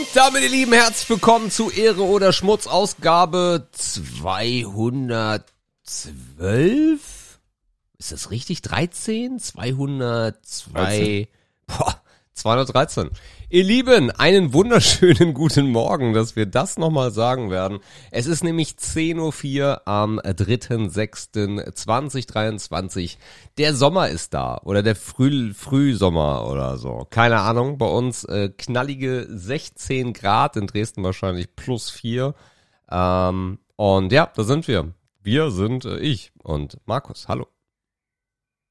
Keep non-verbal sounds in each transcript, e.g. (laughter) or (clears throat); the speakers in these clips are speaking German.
Und damit, ihr Lieben, herzlich willkommen zu Ehre oder Schmutz, Ausgabe 212? Ist das richtig? 13? 202? 13. Boah, 213. Ihr Lieben, einen wunderschönen (laughs) guten Morgen, dass wir das nochmal sagen werden. Es ist nämlich 10.04 Uhr am 3.6.2023. Der Sommer ist da oder der Früh Frühsommer oder so. Keine Ahnung, bei uns äh, knallige 16 Grad, in Dresden wahrscheinlich plus 4. Ähm, und ja, da sind wir. Wir sind äh, ich und Markus. Hallo.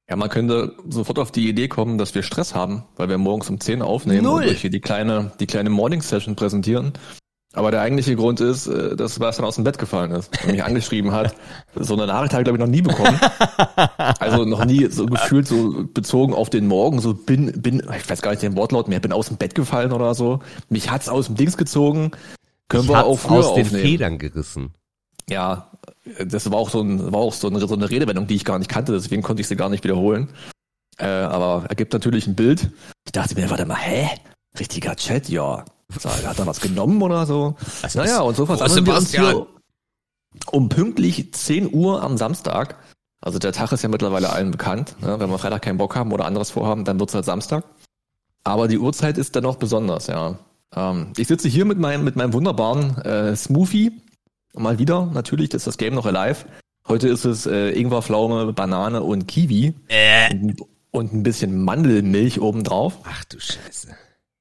Ja, man könnte sofort auf die Idee kommen, dass wir Stress haben, weil wir morgens um 10 aufnehmen Null. und euch hier die kleine, die kleine Morning Session präsentieren. Aber der eigentliche Grund ist, äh, dass Sebastian aus dem Bett gefallen ist und mich angeschrieben hat. (laughs) So eine Nachricht habe ich, glaube ich, noch nie bekommen. Also noch nie so gefühlt so bezogen auf den Morgen, so bin, bin, ich weiß gar nicht den Wortlaut mehr, bin aus dem Bett gefallen oder so. Mich hat's aus dem Dings gezogen. Können Ich wir auch früher aus den aufnehmen. Federn gerissen. Ja, das war auch so, ein, war auch so, eine, so eine Redewendung, die ich gar nicht kannte, deswegen konnte ich sie gar nicht wiederholen. Äh, aber ergibt natürlich ein Bild. Ich dachte mir, warte mal, hä? Richtiger Chat, ja. Hat er was genommen oder so? Das naja, und so versammeln wir uns hier um pünktlich 10 Uhr am Samstag. Also der Tag ist ja mittlerweile allen bekannt. Ne? Wenn wir Freitag keinen Bock haben oder anderes vorhaben, dann wird's halt Samstag. Aber die Uhrzeit ist dann noch besonders, ja. Ähm, ich sitze hier mit meinem, mit meinem wunderbaren äh, Smoothie. Mal wieder, natürlich, ist das Game noch alive. Heute ist es äh, Ingwer, Pflaume, Banane und Kiwi. Äh. Und, und ein bisschen Mandelmilch obendrauf. Ach du Scheiße.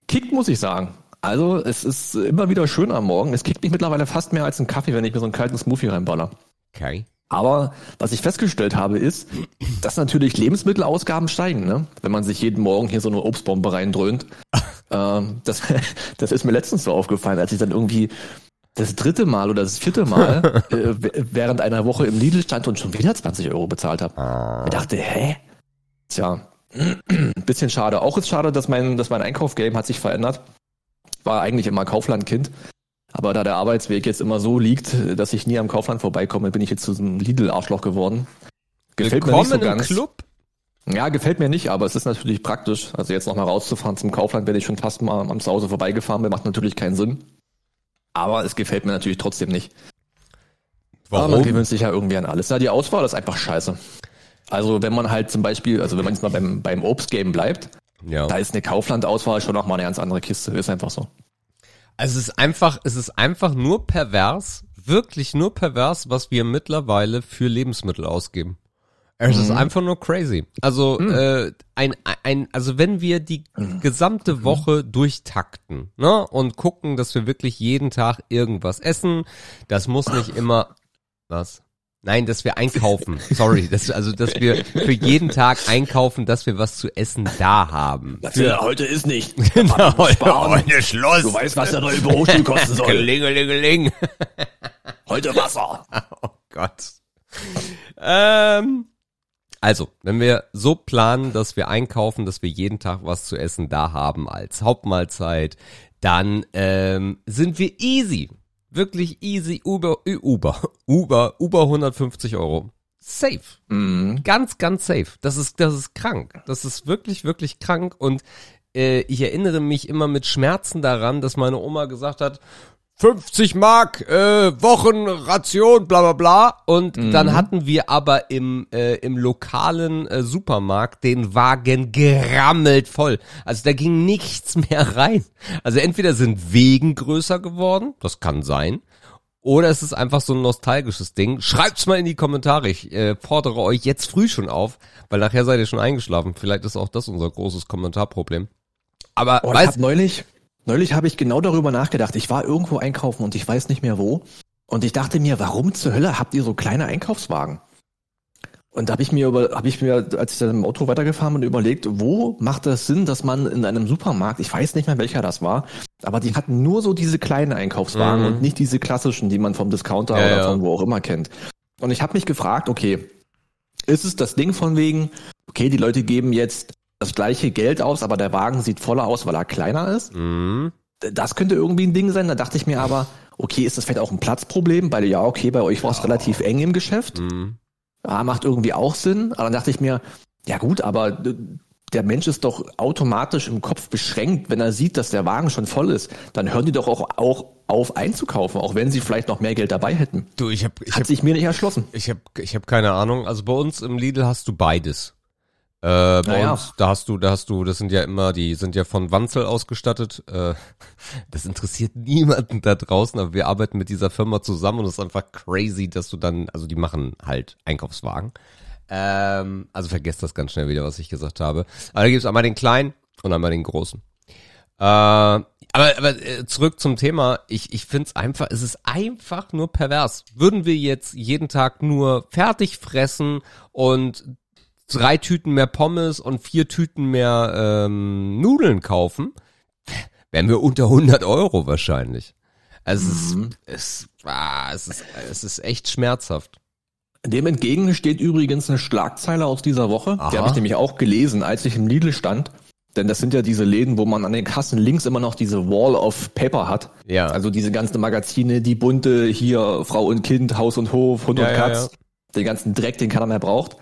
Kickt, muss ich sagen. Also, es ist immer wieder schön am Morgen. Es kickt mich mittlerweile fast mehr als ein Kaffee, wenn ich mir so einen kalten Smoothie reinballer. Okay. Aber was ich festgestellt habe, ist, dass natürlich Lebensmittelausgaben steigen, ne? wenn man sich jeden Morgen hier so eine Obstbombe reindröhnt. (laughs) ähm, das, (laughs) das ist mir letztens so aufgefallen, als ich dann irgendwie das dritte Mal oder das vierte Mal (laughs) äh, während einer Woche im Lidl stand und schon wieder 20 Euro bezahlt habe. Ah. Ich dachte, hä? Tja, ein (clears throat) bisschen schade. Auch ist schade, dass mein, dass mein Einkaufgame hat sich verändert. War eigentlich immer Kauflandkind. Aber da der Arbeitsweg jetzt immer so liegt, dass ich nie am Kaufland vorbeikomme, bin ich jetzt zu so einem Lidl-Arschloch geworden. Gefällt mir Willkommen nicht so ganz. Club. Ja, gefällt mir nicht, aber es ist natürlich praktisch. Also jetzt nochmal rauszufahren zum Kaufland, wenn ich schon fast mal am Zuhause vorbeigefahren bin, macht natürlich keinen Sinn. Aber es gefällt mir natürlich trotzdem nicht. Aber man Warum? gewöhnt sich ja irgendwie an alles. Ja, die Auswahl ist einfach scheiße. Also wenn man halt zum Beispiel, also wenn man jetzt mal beim, beim Obstgame bleibt, Ja. da ist eine Kaufland-Auswahl schon nochmal eine ganz andere Kiste. Ist einfach so. Also es ist einfach, es ist einfach nur pervers, wirklich nur pervers, was wir mittlerweile für Lebensmittel ausgeben. Es ist einfach nur crazy. Also äh, ein, ein, also wenn wir die gesamte Woche durchtakten, ne, und gucken, dass wir wirklich jeden Tag irgendwas essen, das muss nicht immer was. Nein, dass wir einkaufen. (laughs) Sorry, dass, also dass wir für jeden Tag einkaufen, dass wir was zu essen da haben. Ja, heute ist nicht. (laughs) Genau, Sparen. heute Schluss. Du weißt, was der neue Bürostuhl kosten soll. (laughs) Klingelingeling. Heute Wasser. Oh Gott. Ähm, also, wenn wir so planen, dass wir einkaufen, dass wir jeden Tag was zu essen da haben als Hauptmahlzeit, dann ähm, sind wir easy. Wirklich easy. Uber, Ü- Uber, (laughs) Uber, Uber 150 Euro. Safe. Mhm. Ganz, ganz safe. Das ist, das ist krank. Das ist wirklich, wirklich krank. Und äh, ich erinnere mich immer mit Schmerzen daran, dass meine Oma gesagt hat, 50 Mark, äh, Wochenration, bla bla bla. Und dann hatten wir aber im, äh, im lokalen äh, Supermarkt den Wagen gerammelt voll. Also da ging nichts mehr rein. Also entweder sind Wegen größer geworden, das kann sein, oder es ist einfach so ein nostalgisches Ding. Schreibt's mal in die Kommentare. Ich äh, fordere euch jetzt früh schon auf, weil nachher seid ihr schon eingeschlafen. Vielleicht ist auch das unser großes Kommentarproblem. Aber Oh, weißt neulich, neulich habe ich genau darüber nachgedacht. Ich war irgendwo einkaufen und ich weiß nicht mehr wo. Und ich dachte mir, warum zur Hölle habt ihr so kleine Einkaufswagen? Und da habe ich mir über, habe ich mir, als ich dann im Auto weitergefahren bin, überlegt, wo macht das Sinn, dass man in einem Supermarkt, ich weiß nicht mehr welcher das war, aber die hatten nur so diese kleinen Einkaufswagen Mhm. und nicht diese klassischen, die man vom Discounter Ja, oder ja. von wo auch immer kennt. Und ich habe mich gefragt, okay, ist es das Ding von wegen, okay, die Leute geben jetzt das gleiche Geld aus, aber der Wagen sieht voller aus, weil er kleiner ist? mh, Das könnte irgendwie ein Ding sein. Da dachte ich mir aber, okay, ist das vielleicht auch ein Platzproblem? Weil ja, okay, bei euch war es relativ eng im Geschäft. mh. Ja, macht irgendwie auch Sinn. Aber dann dachte ich mir, ja gut, aber äh, der Mensch ist doch automatisch im Kopf beschränkt, wenn er sieht, dass der Wagen schon voll ist. Dann hören die doch auch, auch auf einzukaufen, auch wenn sie vielleicht noch mehr Geld dabei hätten. Du, ich habe ich Hat hab, sich mir nicht erschlossen. ich hab, ich hab keine Ahnung. Also bei uns im Lidl hast du beides. Äh, bei Naja. uns, da hast du, da hast du, das sind ja immer, die sind ja von Wanzel ausgestattet. Äh, (laughs) das interessiert niemanden da draußen, aber wir arbeiten mit dieser Firma zusammen und es ist einfach crazy, dass du dann, also die machen halt Einkaufswagen. Ähm, also vergesst das ganz schnell wieder, was ich gesagt habe. Aber da gibt's einmal den kleinen und einmal den großen. Äh, aber aber äh, zurück zum Thema. Ich, ich finde es einfach, es ist einfach nur pervers. Würden wir jetzt jeden Tag nur fertig fressen und drei Tüten mehr Pommes und vier Tüten mehr ähm, Nudeln kaufen, wären wir unter 100 Euro wahrscheinlich. Also Mhm. es, ist, es, ah, es, ist, es ist echt schmerzhaft. Dem entgegen steht übrigens eine Schlagzeile aus dieser Woche. Aha. Die habe ich nämlich auch gelesen, als ich im Lidl stand. Denn das sind ja diese Läden, wo man an den Kassen links immer noch diese Wall of Paper hat. Ja. Also diese ganzen Magazine, die bunte, hier Frau und Kind, Haus und Hof, Hund Ja, und ja, Katz. Den ganzen Dreck, den keiner mehr braucht.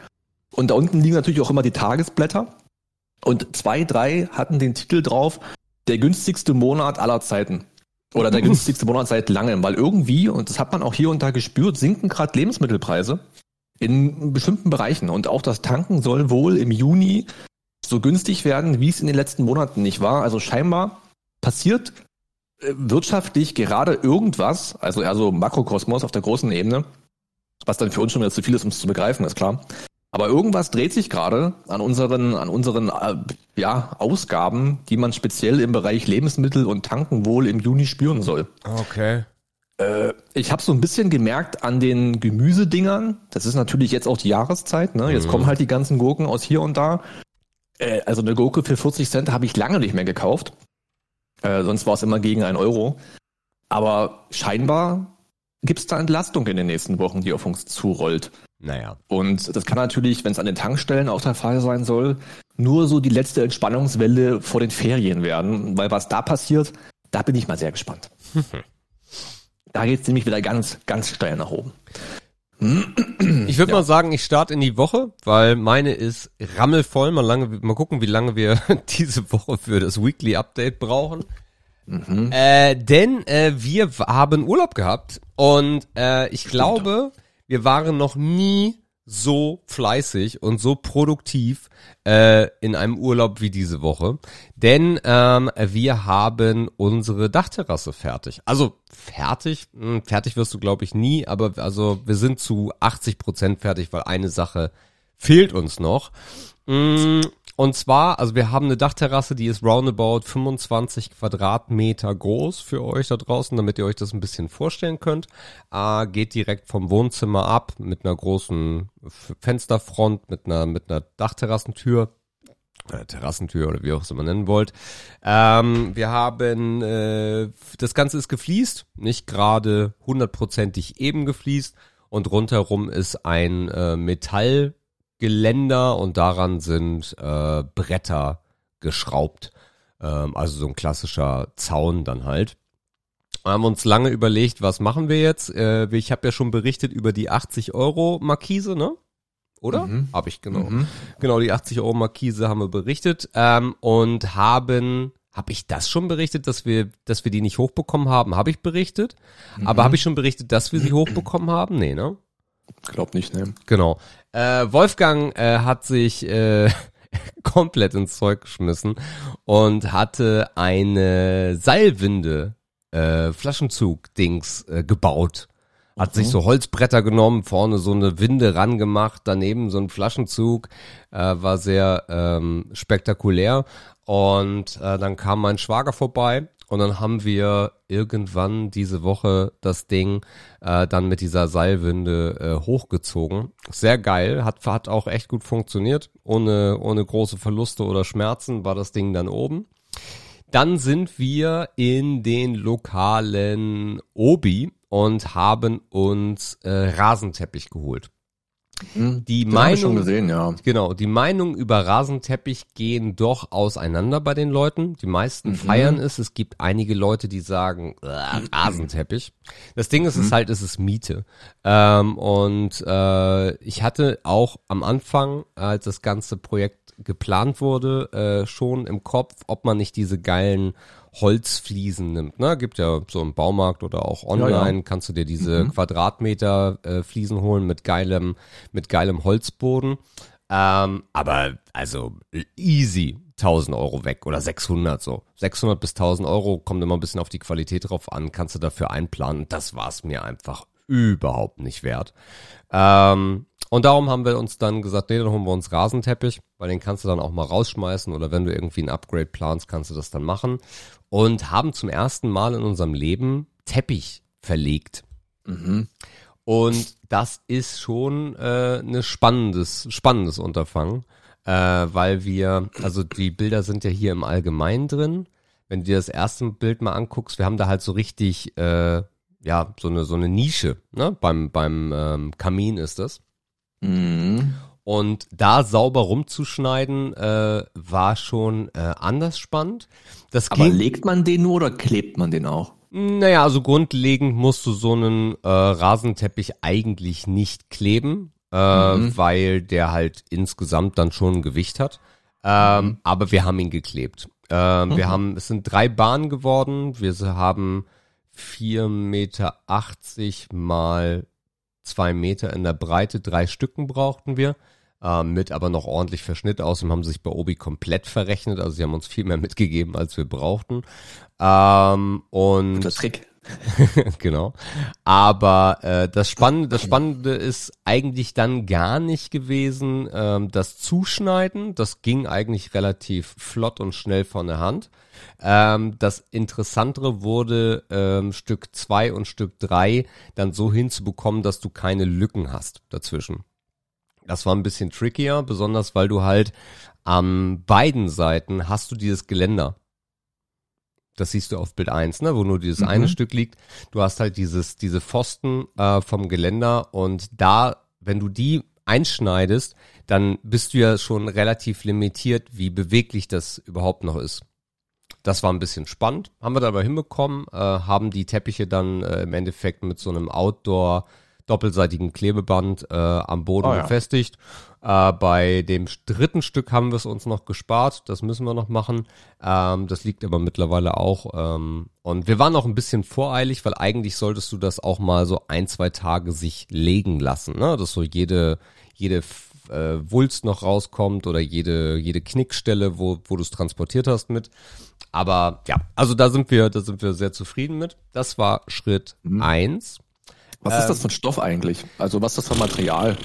Und da unten liegen natürlich auch immer die Tagesblätter. Und zwei, drei hatten den Titel drauf, der günstigste Monat aller Zeiten. Oder der (laughs) günstigste Monat seit langem. Weil irgendwie, und das hat man auch hier und da gespürt, sinken gerade Lebensmittelpreise in bestimmten Bereichen. Und auch das Tanken soll wohl im Juni so günstig werden, wie es in den letzten Monaten nicht war. Also scheinbar passiert äh, wirtschaftlich gerade irgendwas, also eher so Makrokosmos auf der großen Ebene, was dann für uns schon wieder zu viel ist, um es zu begreifen, ist klar. Aber irgendwas dreht sich gerade an unseren, an unseren äh, ja, Ausgaben, die man speziell im Bereich Lebensmittel und Tanken wohl im Juni spüren soll. Okay. Äh, ich habe so ein bisschen gemerkt an den Gemüsedingern, das ist natürlich jetzt auch die Jahreszeit, ne? jetzt Mhm. kommen halt die ganzen Gurken aus hier und da. Äh, also eine Gurke für 40 Cent habe ich lange nicht mehr gekauft. Äh, sonst war es immer gegen einen Euro. Aber scheinbar gibt es da Entlastung in den nächsten Wochen, die auf uns zurollt. Naja. Und das kann natürlich, wenn es an den Tankstellen auch der Fall sein soll, nur so die letzte Entspannungswelle vor den Ferien werden. Weil was da passiert, da bin ich mal sehr gespannt. da geht es nämlich wieder ganz, ganz steil nach oben. Ich würde mal sagen, ich starte in die Woche, weil meine ist rammelvoll. Mal, lange, mal gucken, wie lange wir (laughs) diese Woche für das Weekly Update brauchen. Mhm. Äh, denn äh, wir haben Urlaub gehabt und äh, ich glaube, wir waren noch nie so fleißig und so produktiv äh, in einem Urlaub wie diese Woche. Denn ähm, wir haben unsere Dachterrasse fertig. Also fertig, hm, fertig wirst du glaube ich nie, aber also wir sind zu 80 Prozent fertig, weil eine Sache fehlt uns noch. Mm, Und zwar, also wir haben eine Dachterrasse, die ist roundabout 25 Quadratmeter groß für euch da draußen, damit ihr euch das ein bisschen vorstellen könnt. Äh, geht direkt vom Wohnzimmer ab mit einer großen Fensterfront, mit einer, mit einer Dachterrassentür. Äh, Terrassentür oder wie auch es immer nennen wollt. Ähm, wir haben, äh, das Ganze ist gefliest, nicht gerade hundertprozentig eben gefliest und rundherum ist ein äh, Metallgeländer und daran sind äh, Bretter geschraubt. Ähm, also so ein klassischer Zaun dann halt. Wir haben uns lange überlegt, was machen wir jetzt? Äh, ich habe ja schon berichtet über die 80 Euro Markise, ne? Oder? Mhm. Habe ich genau. Mhm. Genau, die 80 Euro Markise haben wir berichtet ähm, und haben, habe ich das schon berichtet, dass wir, dass wir die nicht hochbekommen haben? Habe ich berichtet? Aber habe ich schon berichtet, dass wir sie hochbekommen haben? Nee, ne? Glaub nicht, ne? Genau. Äh, Wolfgang äh, hat sich äh, (laughs) komplett ins Zeug geschmissen und hatte eine Seilwinde äh, Flaschenzug-Dings äh, gebaut. Hat sich so Holzbretter genommen, vorne so eine Winde rangemacht, daneben so ein Flaschenzug, äh, war sehr ähm, spektakulär. Und äh, dann kam mein Schwager vorbei und dann haben wir irgendwann diese Woche das Ding äh, dann mit dieser Seilwinde äh, hochgezogen. Sehr geil, hat, hat auch echt gut funktioniert. Ohne, ohne große Verluste oder Schmerzen war das Ding dann oben. Dann sind wir in den lokalen Obi und haben uns äh, Rasenteppich geholt. Mhm. Die schon Meinung, gesehen, ja. genau, die Meinungen über Rasenteppich gehen doch auseinander bei den Leuten. Die meisten feiern es. Es gibt einige Leute, die sagen, "Äh, Rasenteppich. Das Ding ist, es ist halt, es ist Miete. Ähm, und äh, ich hatte auch am Anfang, als das ganze Projekt geplant wurde, äh, schon im Kopf, ob man nicht diese geilen Holzfliesen nimmt. Ne? Gibt ja so im Baumarkt oder auch online, Ja, ja. kannst du dir diese Quadratmeter äh, Fliesen holen mit geilem, mit geilem Holzboden. Ähm, aber also easy 1000 Euro weg oder 600 so. 600 bis 1000 Euro kommt immer ein bisschen auf die Qualität drauf an, kannst du dafür einplanen. Das war es mir einfach überhaupt nicht wert. Ähm, und darum haben wir uns dann gesagt, nee, dann holen wir uns Rasenteppich, weil den kannst du dann auch mal rausschmeißen oder wenn du irgendwie ein Upgrade planst, kannst du das dann machen. Und haben zum ersten Mal in unserem Leben Teppich verlegt. Mhm. Und das ist schon äh, ein spannendes, spannendes Unterfangen, äh, weil wir, also die Bilder sind ja hier im Allgemeinen drin. Wenn du dir das erste Bild mal anguckst, wir haben da halt so richtig, äh, ja, so eine so eine Nische, ne? Beim beim ähm, Kamin ist das. Mhm. Und da sauber rumzuschneiden, äh, war schon äh, anders spannend. Das Aber legt man den nur oder klebt man den auch? naja, also grundlegend musst du so einen äh, Rasenteppich eigentlich nicht kleben, äh, Mhm. weil der halt insgesamt dann schon ein Gewicht hat. Ähm, Mhm. Aber wir haben ihn geklebt. Ähm, Wir haben, es sind drei Bahnen geworden. Wir haben 4,80 Meter mal zwei Meter in der Breite, drei Stücken brauchten wir. Ähm, mit aber noch ordentlich Verschnitt aus und haben sich bei Obi komplett verrechnet. Also sie haben uns viel mehr mitgegeben, als wir brauchten. Ähm, und Der Trick. (laughs) genau. Aber äh, das Spannende, das Spannende ist eigentlich dann gar nicht gewesen, ähm, das Zuschneiden. Das ging eigentlich relativ flott und schnell von der Hand. Ähm, das Interessantere wurde ähm, Stück zwei und Stück drei dann so hinzubekommen, dass du keine Lücken hast dazwischen. Das war ein bisschen trickier, besonders weil du halt an beiden Seiten hast du dieses Geländer. Das siehst du auf Bild 1, ne, wo nur dieses Mhm. eine Stück liegt. Du hast halt dieses, diese Pfosten äh, vom Geländer und da, wenn du die einschneidest, dann bist du ja schon relativ limitiert, wie beweglich das überhaupt noch ist. Das war ein bisschen spannend, haben wir dabei hinbekommen, äh, haben die Teppiche dann äh, im Endeffekt mit so einem Outdoor doppelseitigen Klebeband äh, am Boden Ah, ja. befestigt. Äh, bei dem dritten Stück haben wir es uns noch gespart, das müssen wir noch machen. Ähm, das liegt aber mittlerweile auch. Ähm, und wir waren auch ein bisschen voreilig, weil eigentlich solltest du das auch mal so ein, zwei Tage sich legen lassen, ne? dass so jede, jede äh, Wulst noch rauskommt oder jede, jede Knickstelle, wo, wo du es transportiert hast mit. Aber ja, also da sind wir, da sind wir sehr zufrieden mit. Das war Schritt Mhm. eins. Was Ähm. ist das für ein Stoff eigentlich? Also was ist das für ein Material?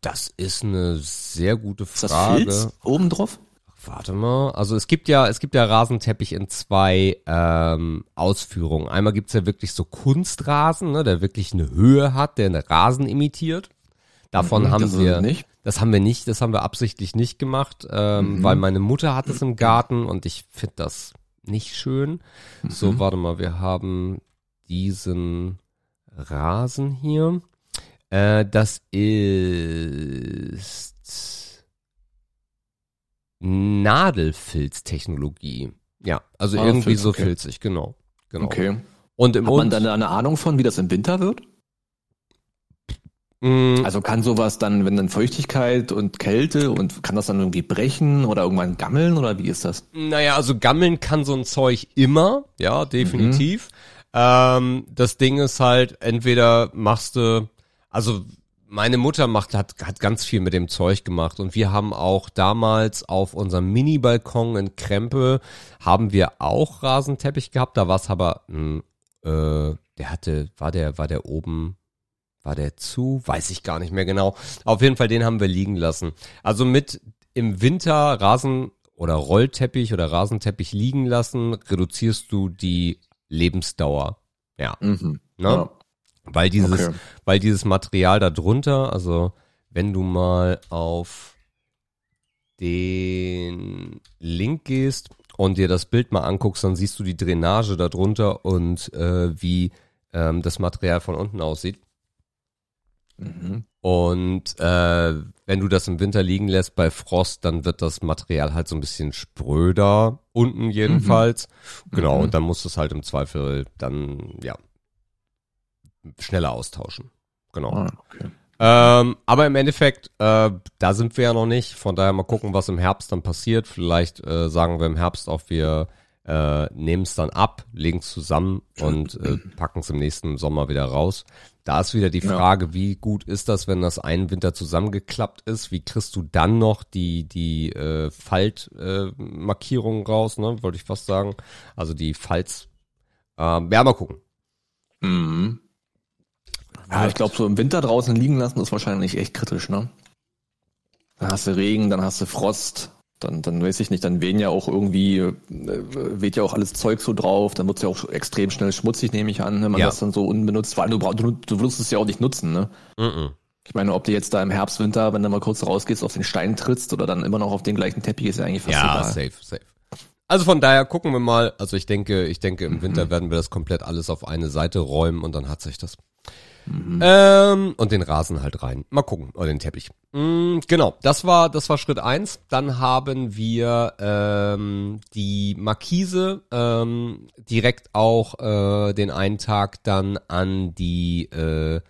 Das ist eine sehr gute Ist das Frage. Filz oben drauf? Warte mal, also es gibt ja, es gibt ja Rasenteppich in zwei ähm, Ausführungen. Einmal gibt's ja wirklich so Kunstrasen, ne, der wirklich eine Höhe hat, der einen Rasen imitiert. Davon Mhm, haben wir es nicht. Das haben wir nicht, das haben wir absichtlich nicht gemacht, ähm, weil meine Mutter hat es im Garten und ich finde das nicht schön. So, warte mal, wir haben diesen Rasen hier. Äh, das ist Nadelfilztechnologie. Ja, also Ah, irgendwie Filz, so okay. filzig, genau. genau. Okay. Und im Hat man dann eine Ahnung von, wie das im Winter wird? Mm, Also kann sowas dann, wenn dann Feuchtigkeit und Kälte und kann das dann irgendwie brechen oder irgendwann gammeln oder wie ist das? Naja, also gammeln kann so ein Zeug immer, ja, definitiv. Ähm, das Ding ist halt, entweder machst du, also meine Mutter macht, hat, hat ganz viel mit dem Zeug gemacht und wir haben auch damals auf unserem Mini-Balkon in Krempe haben wir auch Rasenteppich gehabt, da war es aber, mh, äh, der hatte, war der, war der oben, war der zu? Weiß ich gar nicht mehr genau. Auf jeden Fall, den haben wir liegen lassen. Also mit im Winter Rasen oder Rollteppich oder Rasenteppich liegen lassen, reduzierst du die Lebensdauer. Ja, Mhm. ne? Ja. Weil dieses, Okay. weil dieses Material da drunter, also wenn du mal auf den Link gehst und dir das Bild mal anguckst, dann siehst du die Drainage da drunter und äh, wie ähm, das Material von unten aussieht. Mhm. Und äh, wenn du das im Winter liegen lässt bei Frost, dann wird das Material halt so ein bisschen spröder, unten jedenfalls. Genau, Mhm. und dann musst du es halt im Zweifel dann, ja, schneller austauschen. Genau. Ah, okay. Ähm, aber im Endeffekt, äh, da sind wir ja noch nicht. Von daher mal gucken, was im Herbst dann passiert. Vielleicht äh, sagen wir im Herbst auch, wir äh, nehmen es dann ab, legen es zusammen und äh, packen es im nächsten Sommer wieder raus. Da ist wieder die Frage, ja. wie gut ist das, wenn das einen Winter zusammengeklappt ist? Wie kriegst du dann noch die, die äh, Faltmarkierungen äh, raus, ne? Wollte ich fast sagen. Also die Falz. Ähm, ja, mal gucken. Mhm. Ja, ich glaube, so im Winter draußen liegen lassen ist wahrscheinlich echt kritisch, ne? Dann hast du Regen, dann hast du Frost, dann, dann weiß ich nicht, dann wehen ja auch irgendwie, äh, weht ja auch alles Zeug so drauf, dann wird es ja auch extrem schnell schmutzig, nehme ich an, wenn man ja. das dann so unbenutzt, weil du, du, du wirst es ja auch nicht nutzen, ne? Mm Ich meine, ob du jetzt da im Herbst, Winter, wenn du mal kurz rausgehst, auf den Stein trittst oder dann immer noch auf den gleichen Teppich, ist ja eigentlich fast Ja, egal. safe, safe. Also von daher gucken wir mal. Also ich denke, ich denke, im Winter mhm. werden wir das komplett alles auf eine Seite räumen und dann hat sich das. Mhm. Ähm, und den Rasen halt rein. Mal gucken. Oder den Teppich. Mhm, genau, das war, das war Schritt eins. Dann haben wir ähm, die Markise ähm, direkt auch äh, den einen Tag dann an die, äh,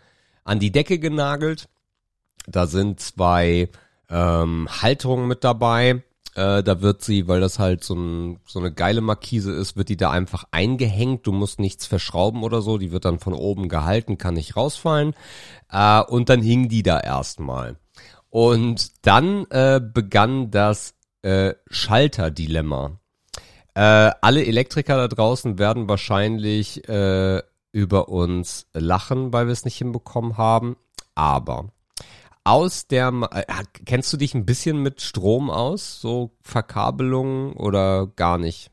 an die Decke genagelt. Da sind zwei ähm, Halterungen mit dabei. Äh, da wird sie, weil das halt so, ein, so eine geile Markise ist, wird die da einfach eingehängt. Du musst nichts verschrauben oder so. Die wird dann von oben gehalten, kann nicht rausfallen. Äh, und dann hing die da erstmal. Und dann äh, begann das äh, Schalterdilemma. Äh, alle Elektriker da draußen werden wahrscheinlich äh, über uns lachen, weil wir es nicht hinbekommen haben. Aber aus der, äh, kennst du dich ein bisschen mit Strom aus? So Verkabelung oder gar nicht?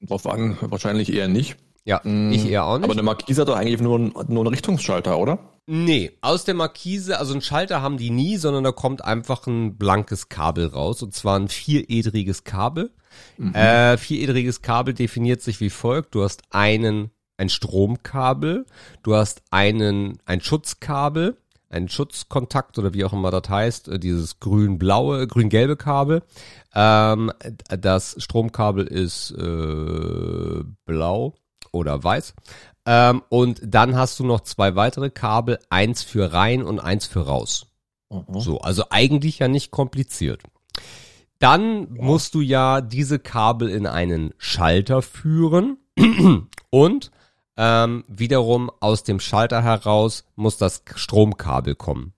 Drauf an, wahrscheinlich eher nicht. Ja, mm, ich eher auch nicht. Aber eine Markise hat doch eigentlich nur, nur einen Richtungsschalter, oder? Nee, aus der Markise, also einen Schalter haben die nie, sondern da kommt einfach ein blankes Kabel raus und zwar ein vieredriges Kabel. Mhm. Äh, vieredriges Kabel definiert sich wie folgt. Du hast einen, ein Stromkabel, du hast einen, ein Schutzkabel, ein Schutzkontakt oder wie auch immer das heißt, äh, dieses grün-blaue, grün-gelbe Kabel. Ähm, das Stromkabel ist äh, blau oder weiß. Ähm, und dann hast du noch zwei weitere Kabel, eins für rein und eins für raus. Mhm. So, also eigentlich ja nicht kompliziert. Dann ja. musst du ja diese Kabel in einen Schalter führen (clears throat) und ähm, wiederum aus dem Schalter heraus muss das Stromkabel kommen.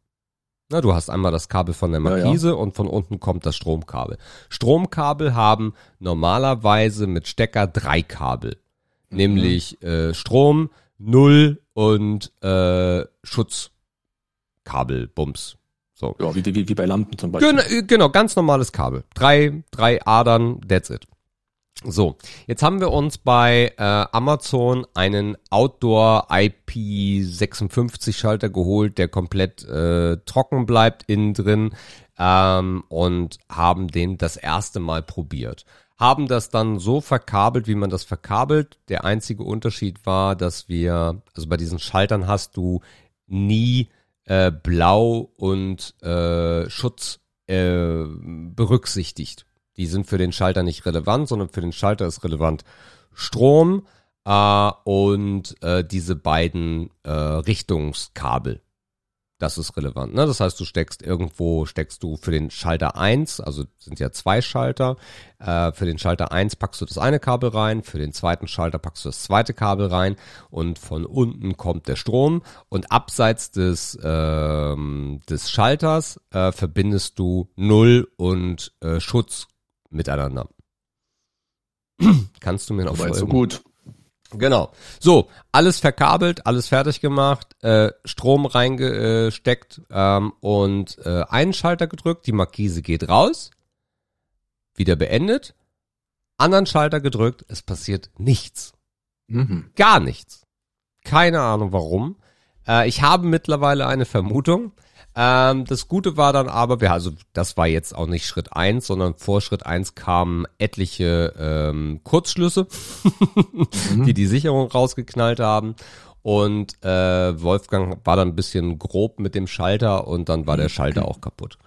Na, du hast einmal das Kabel von der Markise ja, ja. und von unten kommt das Stromkabel. Stromkabel haben normalerweise mit Stecker drei Kabel. Mhm. Nämlich äh, Strom, Null und äh, Schutzkabelbums. So. Ja, wie, wie, wie bei Lampen zum Beispiel. Genau, genau, ganz normales Kabel. Drei, drei Adern, that's it. So, jetzt haben wir uns bei äh, Amazon einen Outdoor IP56 Schalter geholt, der komplett äh, trocken bleibt innen drin ähm, und haben den das erste Mal probiert. Haben das dann so verkabelt, wie man das verkabelt. Der einzige Unterschied war, dass wir, also bei diesen Schaltern hast du nie äh, Blau und äh, Schutz äh, berücksichtigt. Die sind für den Schalter nicht relevant, sondern für den Schalter ist relevant Strom äh, und äh, diese beiden äh, Richtungskabel. Das ist relevant. Ne? Das heißt, du steckst irgendwo, steckst du für den Schalter 1, also sind ja zwei Schalter, äh, für den Schalter 1 packst du das eine Kabel rein, für den zweiten Schalter packst du das zweite Kabel rein und von unten kommt der Strom und abseits des, ähm, des Schalters äh, verbindest du Null und äh, Schutz miteinander. Kannst du mir noch folgen? so gut. Genau. So, alles verkabelt, alles fertig gemacht, äh, Strom reingesteckt ähm, und äh, einen Schalter gedrückt, die Markise geht raus, wieder beendet, anderen Schalter gedrückt, es passiert nichts. Mhm. Gar nichts. Keine Ahnung warum. Äh, ich habe mittlerweile eine Vermutung. Ähm, das Gute war dann aber, wir, also das war jetzt auch nicht Schritt eins, sondern vor Schritt eins kamen etliche ähm, Kurzschlüsse, mhm. (laughs) die die Sicherung rausgeknallt haben. Und äh, Wolfgang war dann ein bisschen grob mit dem Schalter und dann war der Schalter auch kaputt.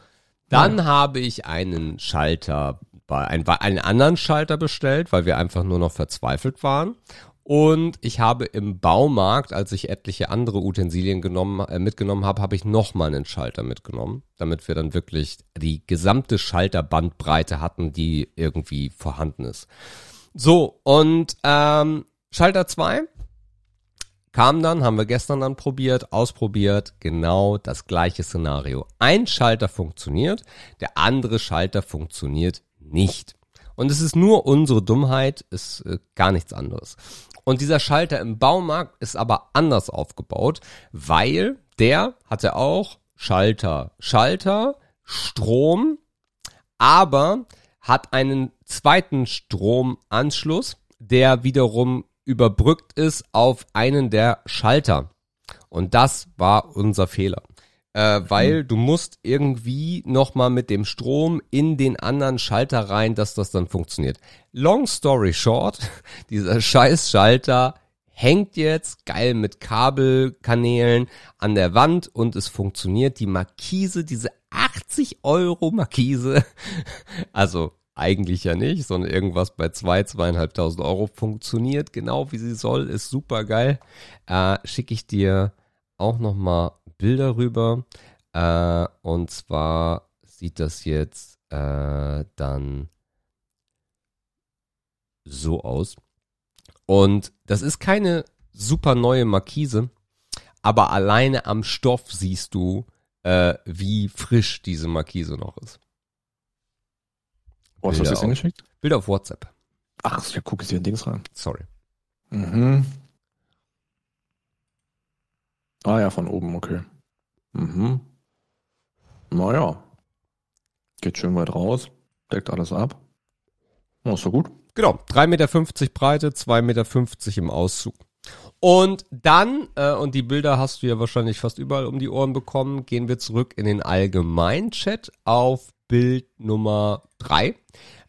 Dann ja. habe ich einen Schalter bei einen, einen anderen Schalter bestellt, weil wir einfach nur noch verzweifelt waren Und ich habe im Baumarkt, als ich etliche andere Utensilien genommen, äh, mitgenommen habe, habe ich nochmal einen Schalter mitgenommen, damit wir dann wirklich die gesamte Schalterbandbreite hatten, die irgendwie vorhanden ist. So, und ähm, Schalter 2 kam dann, haben wir gestern dann probiert, ausprobiert, genau das gleiche Szenario. Ein Schalter funktioniert, der andere Schalter funktioniert nicht. Und es ist nur unsere Dummheit, ist äh, gar nichts anderes. Und dieser Schalter im Baumarkt ist aber anders aufgebaut, weil der hatte auch Schalter, Schalter, Strom, aber hat einen zweiten Stromanschluss, der wiederum überbrückt ist auf einen der Schalter. Und das war unser Fehler äh, weil mhm. du musst irgendwie nochmal mit dem Strom in den anderen Schalter rein, dass das dann funktioniert. Long story short, (laughs) dieser scheiß Schalter hängt jetzt geil mit Kabelkanälen an der Wand und es funktioniert. Die Markise, diese 80 Euro Markise, (laughs) also eigentlich ja nicht, sondern irgendwas bei zwei, zweieinhalbtausend Euro funktioniert genau wie sie soll, ist super geil. Äh, Schicke ich dir auch nochmal Bilder rüber. Äh, und zwar sieht das jetzt äh, dann so aus. Und das ist keine super neue Markise, aber alleine am Stoff siehst du, äh, wie frisch diese Markise noch ist. Wo hast du das hingeschickt? Bilder auf WhatsApp. Ach, ich gucke jetzt hier in Dings rein. Sorry. Mhm. Ah ja, von oben, okay. Mhm. Naja. Geht schön weit raus, deckt alles ab. Na, ist doch gut. Genau, 3,50 Meter Breite, 2,50 Meter im Auszug. Und dann, äh, und die Bilder hast du ja wahrscheinlich fast überall um die Ohren bekommen, gehen wir zurück in den Allgemeinchat auf Bild Nummer 3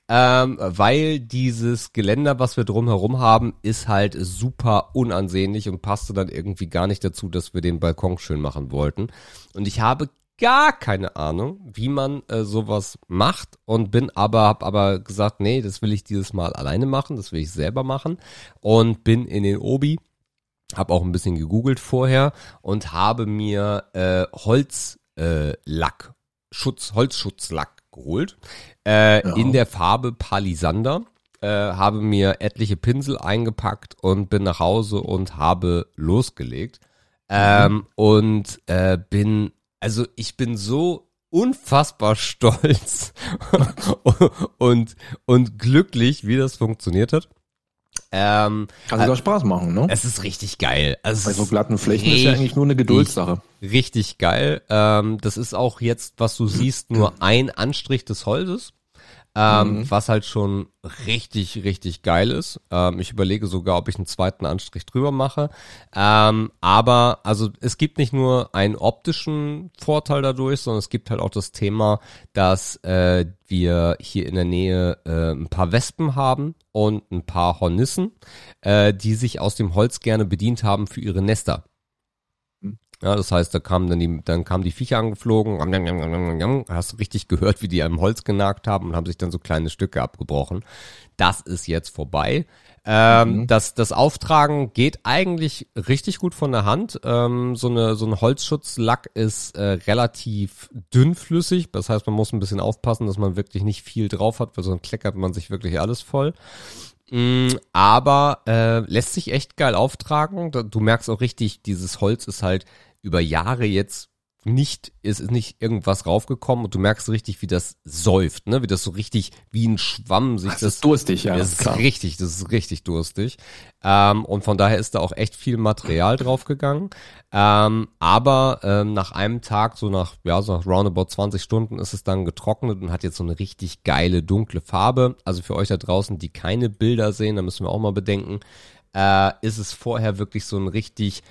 ähm, weil dieses Geländer, was wir drumherum haben, ist halt super unansehnlich und passte dann irgendwie gar nicht dazu, dass wir den Balkon schön machen wollten. Und ich habe gar keine Ahnung, wie man äh, sowas macht und bin aber hab aber gesagt, nee, das will ich dieses Mal alleine machen, das will ich selber machen und bin in den Obi, habe auch ein bisschen gegoogelt vorher und habe mir äh, Holzlack äh, Schutz Holzschutzlack geholt. Äh, ja. In der Farbe Palisander. Äh, habe mir etliche Pinsel eingepackt und bin nach Hause und habe losgelegt. Ähm, mhm. Und äh, bin, also ich bin so unfassbar (laughs) stolz und, und glücklich, wie das funktioniert hat. Ähm, Kann sogar äh, Spaß machen, ne? Es ist richtig geil. Also Bei so glatten Flächen ist ja eigentlich nur eine Geduldssache. Richtig geil. Ähm, das ist auch jetzt, was du siehst, nur ein Anstrich des Holzes. Ähm, mhm. Was halt schon richtig, richtig geil ist. Ähm, ich überlege sogar, ob ich einen zweiten Anstrich drüber mache. Ähm, aber also es gibt nicht nur einen optischen Vorteil dadurch, sondern es gibt halt auch das Thema, dass äh, wir hier in der Nähe äh, ein paar Wespen haben und ein paar Hornissen, äh, die sich aus dem Holz gerne bedient haben für ihre Nester. Ja, das heißt, da kamen dann die, dann kamen die Viecher angeflogen, hast du richtig gehört, wie die am Holz genagt haben und haben sich dann so kleine Stücke abgebrochen. Das ist jetzt vorbei. Ähm, mhm. das, das Auftragen geht eigentlich richtig gut von der Hand. Ähm, so, eine, so ein Holzschutzlack ist äh, relativ dünnflüssig. Das heißt, man muss ein bisschen aufpassen, dass man wirklich nicht viel drauf hat, weil sonst kleckert man sich wirklich alles voll. Mm, aber äh, lässt sich echt geil auftragen. Du merkst auch richtig, dieses Holz ist halt über Jahre jetzt nicht, es ist nicht irgendwas raufgekommen und du merkst richtig, wie das säuft, ne, wie das so richtig wie ein Schwamm sich das. Das ist durstig, ja. Das ist klar. richtig, das ist richtig durstig. Ähm, und von daher ist da auch echt viel Material draufgegangen. Ähm, aber ähm, nach einem Tag, so nach, ja, so nach roundabout 20 Stunden ist es dann getrocknet und hat jetzt so eine richtig geile dunkle Farbe. Also für euch da draußen, die keine Bilder sehen, da müssen wir auch mal bedenken, äh, ist es vorher wirklich so ein richtig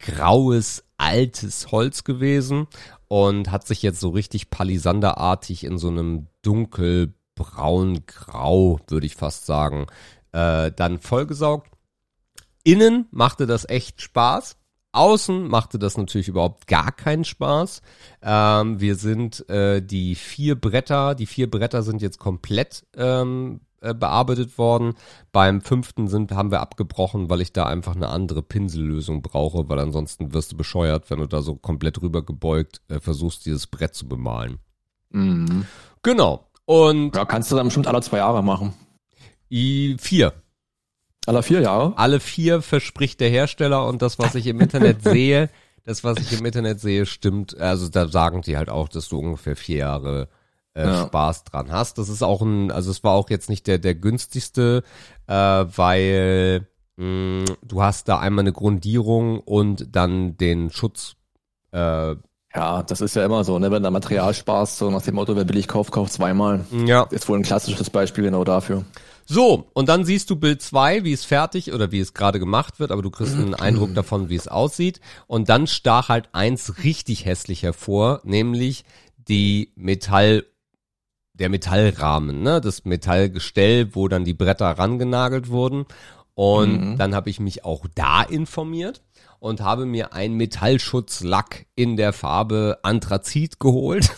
graues, altes Holz gewesen und hat sich jetzt so richtig palisanderartig in so einem dunkelbraun-grau, würde ich fast sagen, äh, dann vollgesaugt. Innen machte das echt Spaß. Außen machte das natürlich überhaupt gar keinen Spaß. Ähm, wir sind äh, die vier Bretter, die vier Bretter sind jetzt komplett ähm, äh, bearbeitet worden. Beim fünften sind, haben wir abgebrochen, weil ich da einfach eine andere Pinsellösung brauche, weil ansonsten wirst du bescheuert, wenn du da so komplett rüber gebeugt äh, versuchst, dieses Brett zu bemalen. Mhm. Genau. Und Ja, kannst du dann bestimmt alle zwei Jahre machen. i vier. Alle vier Jahre? Alle vier verspricht der Hersteller und das, was ich im Internet (laughs) sehe, das, was ich im Internet sehe, stimmt. Also da sagen die halt auch, dass du ungefähr vier Jahre äh, Ja. Spaß dran hast. Das ist auch ein, also es war auch jetzt nicht der, der günstigste, äh, weil mh, du hast da einmal eine Grundierung und dann den Schutz. Äh, Ja, das ist ja immer so, ne? Wenn du Material sparst, so nach dem Motto, wer billig kauft, kauft zweimal. ja. Ist wohl ein klassisches Beispiel genau dafür. So, und dann siehst du Bild 2, wie es fertig oder wie es gerade gemacht wird, aber du kriegst einen (clears throat) Eindruck davon, wie es aussieht. Und dann stach halt eins richtig hässlich hervor, nämlich die Metall, der Metallrahmen, ne? Das Metallgestell, wo dann die Bretter rangenagelt wurden. Und Mhm. dann habe ich mich auch da informiert und habe mir einen Metallschutzlack in der Farbe Anthrazit geholt.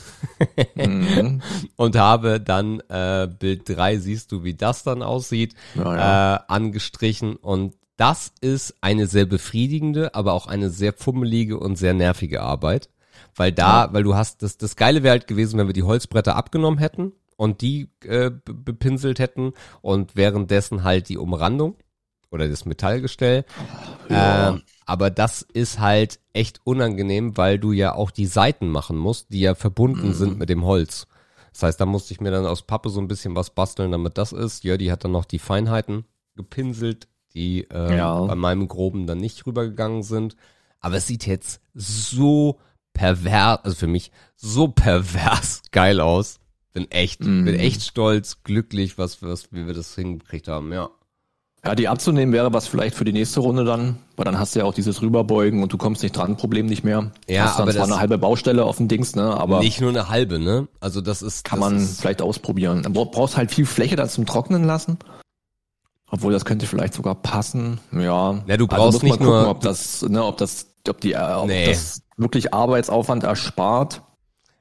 Mhm. (laughs) und habe dann äh, Bild 3, siehst du, wie das dann aussieht, Ja, ja. Äh, angestrichen und das ist eine sehr befriedigende, aber auch eine sehr fummelige und sehr nervige Arbeit, weil da, weil du hast, das, das Geile wäre halt gewesen, wenn wir die Holzbretter abgenommen hätten und die äh, be- bepinselt hätten und währenddessen halt die Umrandung oder das Metallgestell. Ja. Ähm, aber das ist halt echt unangenehm, weil du ja auch die Seiten machen musst, die ja verbunden Mhm. sind mit dem Holz. Das heißt, da musste ich mir dann aus Pappe so ein bisschen was basteln, damit das ist. Jördi hat dann noch die Feinheiten gepinselt, die äh, Ja. bei meinem Groben dann nicht rübergegangen sind. Aber es sieht jetzt so pervers, also für mich so pervers (laughs) geil aus. Bin echt, Mhm. bin echt stolz, glücklich, was, was, wie wir das hingekriegt haben, ja. Ja, die abzunehmen wäre was vielleicht für die nächste Runde dann, weil dann hast du ja auch dieses Rüberbeugen und du kommst nicht dran, Problem nicht mehr. Ja, hast dann aber zwar eine halbe Baustelle auf dem Dings, ne, aber Nicht nur eine halbe, ne? Also das ist, kann das man ist, vielleicht ausprobieren. Dann bra- brauchst halt viel Fläche dann zum Trocknen lassen. Obwohl das könnte vielleicht sogar passen. Ja. Ja, du Also brauchst man nicht gucken, nur- ob das, ne, ob das, ob die, äh, ob Nee. das wirklich Arbeitsaufwand erspart.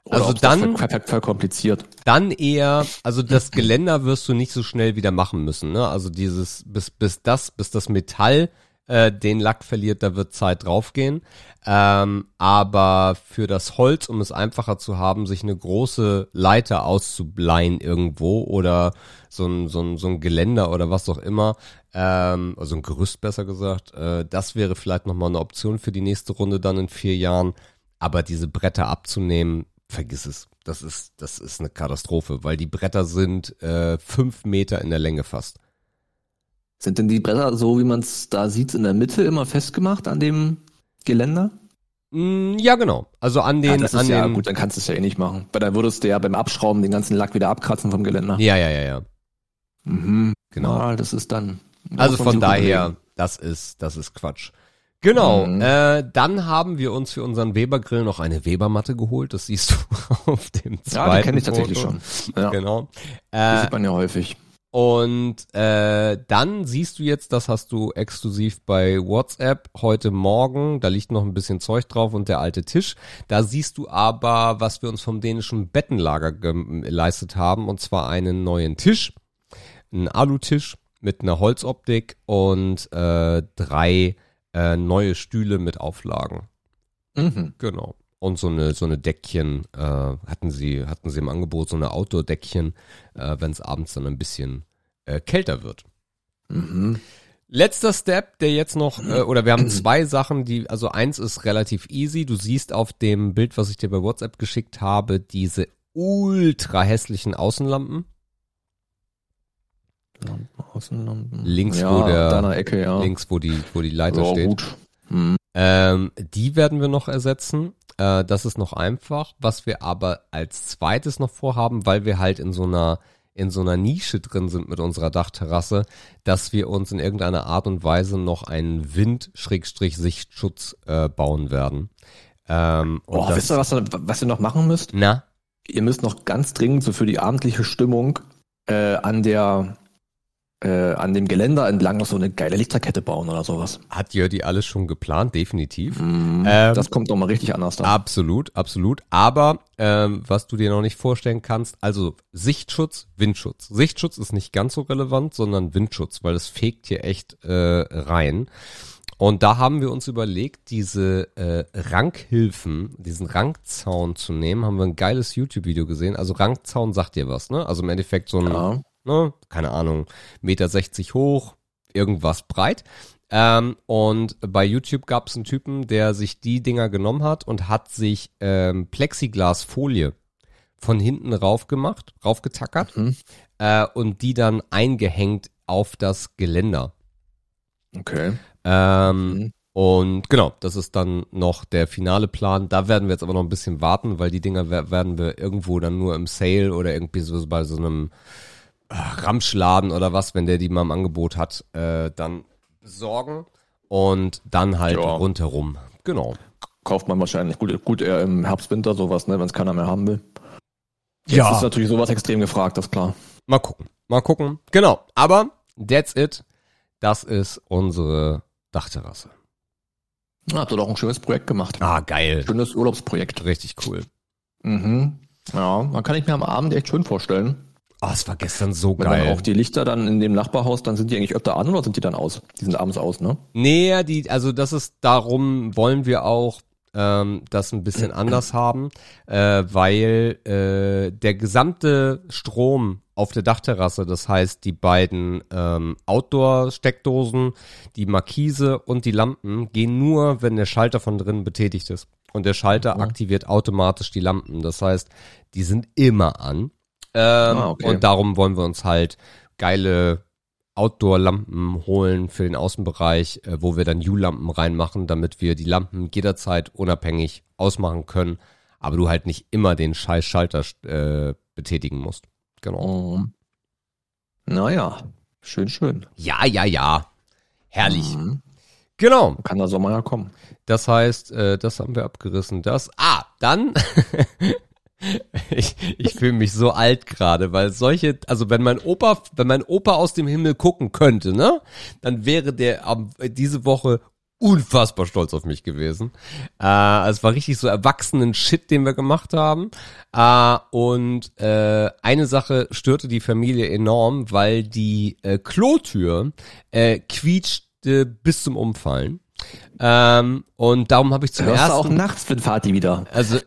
Oder Also dann- das ver- ver- verkompliziert. dann eher, also das Geländer wirst du nicht so schnell wieder machen müssen, ne? Also dieses, bis, bis das, bis das Metall äh, den Lack verliert, da wird Zeit draufgehen. Ähm, aber für das Holz, um es einfacher zu haben, sich eine große Leiter auszubleihen irgendwo oder so ein, so ein, so ein Geländer oder was auch immer, ähm, also ein Gerüst besser gesagt, äh, das wäre vielleicht nochmal eine Option für die nächste Runde dann in vier Jahren. Aber diese Bretter abzunehmen, vergiss es. Das ist, das ist eine Katastrophe, weil die Bretter sind äh, fünf Meter in der Länge fast. Sind denn die Bretter so, wie man es da sieht, in der Mitte immer festgemacht an dem Geländer? Mm, ja, genau. Also an den, ja, das an ist ja den, gut, dann kannst du es ja eh nicht machen. Weil dann würdest du ja beim Abschrauben den ganzen Lack wieder abkratzen vom Geländer. ja, ja, ja, ja. Mhm. Genau. Ja, das ist dann. Also von daher, das ist, das ist Quatsch. Genau, Mhm. äh, dann haben wir uns für unseren Webergrill noch eine Webermatte geholt. Das siehst du (laughs) auf dem zweiten Ja, die kenne ich tatsächlich Foto. schon. Ja, Genau. Äh, sieht man ja häufig. Und äh, dann siehst du jetzt, das hast du exklusiv bei WhatsApp heute Morgen, da liegt noch ein bisschen Zeug drauf und der alte Tisch. Da siehst du aber, was wir uns vom dänischen Bettenlager geleistet haben, und zwar einen neuen Tisch, einen Alutisch mit einer Holzoptik und äh, drei äh, neue Stühle mit Auflagen. Mhm. Genau. Und so eine, so eine Deckchen äh, hatten sie, hatten sie im Angebot, so eine Outdoor-Deckchen, äh, wenn es abends dann ein bisschen äh, kälter wird. Mhm. Letzter Step, der jetzt noch, äh, oder wir haben zwei Sachen, die, also eins ist relativ easy. Du siehst auf dem Bild, was ich dir bei WhatsApp geschickt habe, diese ultra hässlichen Außenlampen. Lampen, Außenlampen. Links, ja, wo der Ecke, ja. Links, wo die, wo die Leiter ja, steht. gut. Mhm. Ähm, die werden wir noch ersetzen. Äh, das ist noch einfach. Was wir aber als zweites noch vorhaben, weil wir halt in so einer in so einer Nische drin sind mit unserer Dachterrasse, dass wir uns in irgendeiner Art und Weise noch einen Wind-Sichtschutz äh, bauen werden. Ähm, Oh, das, wisst ihr, was, ihr- was ihr noch machen müsst? Na, Ihr müsst noch ganz dringend so für die abendliche Stimmung äh, an der äh, an dem Geländer entlang noch so eine geile Lichterkette bauen oder sowas. Hat Jördi alles schon geplant, definitiv. Mhm. Ähm, das kommt doch mal richtig anders dann. Absolut, absolut. Aber ähm, was du dir noch nicht vorstellen kannst, also Sichtschutz, Windschutz. Sichtschutz ist nicht ganz so relevant, sondern Windschutz, weil es fegt hier echt äh, rein. Und da haben wir uns überlegt, diese äh, Rankhilfen, diesen Rankzaun zu nehmen, haben wir ein geiles YouTube-Video gesehen. Also Rankzaun sagt dir was, ne? Also im Endeffekt so ein, Ja. Ne, keine Ahnung, Meter 60 hoch, irgendwas breit. Ähm, und bei YouTube gab es einen Typen, der sich die Dinger genommen hat und hat sich ähm, Plexiglasfolie von hinten rauf gemacht, raufgetackert Mhm. äh, und die dann eingehängt auf das Geländer. Okay. Ähm, Mhm. Und genau, das ist dann noch der finale Plan. Da werden wir jetzt aber noch ein bisschen warten, weil die Dinger wer- werden wir irgendwo dann nur im Sale oder irgendwie so bei so einem Ramschladen oder was, wenn der die mal im Angebot hat, äh, dann besorgen und dann halt Ja. rundherum. Genau. Kauft man wahrscheinlich gut, gut eher im Herbst, Winter sowas, ne, wenn es keiner mehr haben will. Jetzt Ja. ist natürlich sowas extrem gefragt, das ist klar. Mal gucken. Mal gucken. Genau. Aber that's it. Das ist unsere Dachterrasse. Habt ihr doch ein schönes Projekt gemacht. Ah, geil. Schönes Urlaubsprojekt. Richtig cool. Mhm. Ja, man kann ich mir am Abend echt schön vorstellen. Oh, es war gestern so Wenn geil. dann auch die Lichter dann in dem Nachbarhaus, dann sind die eigentlich öfter an oder sind die dann aus? Die sind abends aus, ne? Nee, die, also das ist darum wollen wir auch ähm, das ein bisschen anders (clears throat) haben, äh, weil äh, der gesamte Strom auf der Dachterrasse, das heißt die beiden ähm, Outdoor-Steckdosen, die Markise und die Lampen gehen nur, wenn der Schalter von drinnen betätigt ist. Und der Schalter Mhm. aktiviert automatisch die Lampen. Das heißt, die sind immer an. Ähm, Ah, okay. Und darum wollen wir uns halt geile Outdoor-Lampen holen für den Außenbereich, äh, wo wir dann U-Lampen reinmachen, damit wir die Lampen jederzeit unabhängig ausmachen können, aber du halt nicht immer den scheiß Schalter äh, betätigen musst. Genau. Mhm. Naja, schön, schön. Ja, ja, ja. Herrlich. Mhm. Genau. Kann der Sommer ja kommen. Das heißt, äh, das haben wir abgerissen. Das. Ah, dann. (laughs) ich ich fühle mich so alt gerade, weil solche, also wenn mein Opa, wenn mein Opa aus dem Himmel gucken könnte, ne, dann wäre der diese Woche unfassbar stolz auf mich gewesen. Äh, es war richtig so erwachsenen Shit, den wir gemacht haben. Äh, und äh, eine Sache störte die Familie enorm, weil die äh, Klotür äh, quietschte bis zum Umfallen. Ähm, und darum habe ich zum Hörst du ersten auch nachts, wenn Vati wieder. also,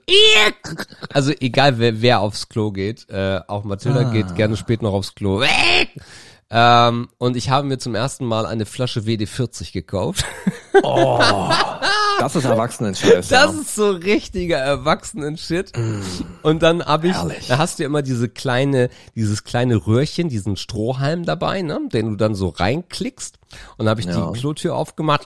also egal wer, wer aufs Klo geht, äh, auch Mathilda Ah. geht gerne spät noch aufs Klo. Ähm, und ich habe mir zum ersten Mal eine Flasche WD40 gekauft. Oh, das ist Erwachsenen-Scheiß. Das ist so richtiger Erwachsenen-Shit. Und dann habe ich, Herrlich. da hast du ja immer diese kleine, dieses kleine Röhrchen, diesen Strohhalm dabei, ne, den du dann so reinklickst. Und dann habe ich Ja. die Klotür aufgemacht,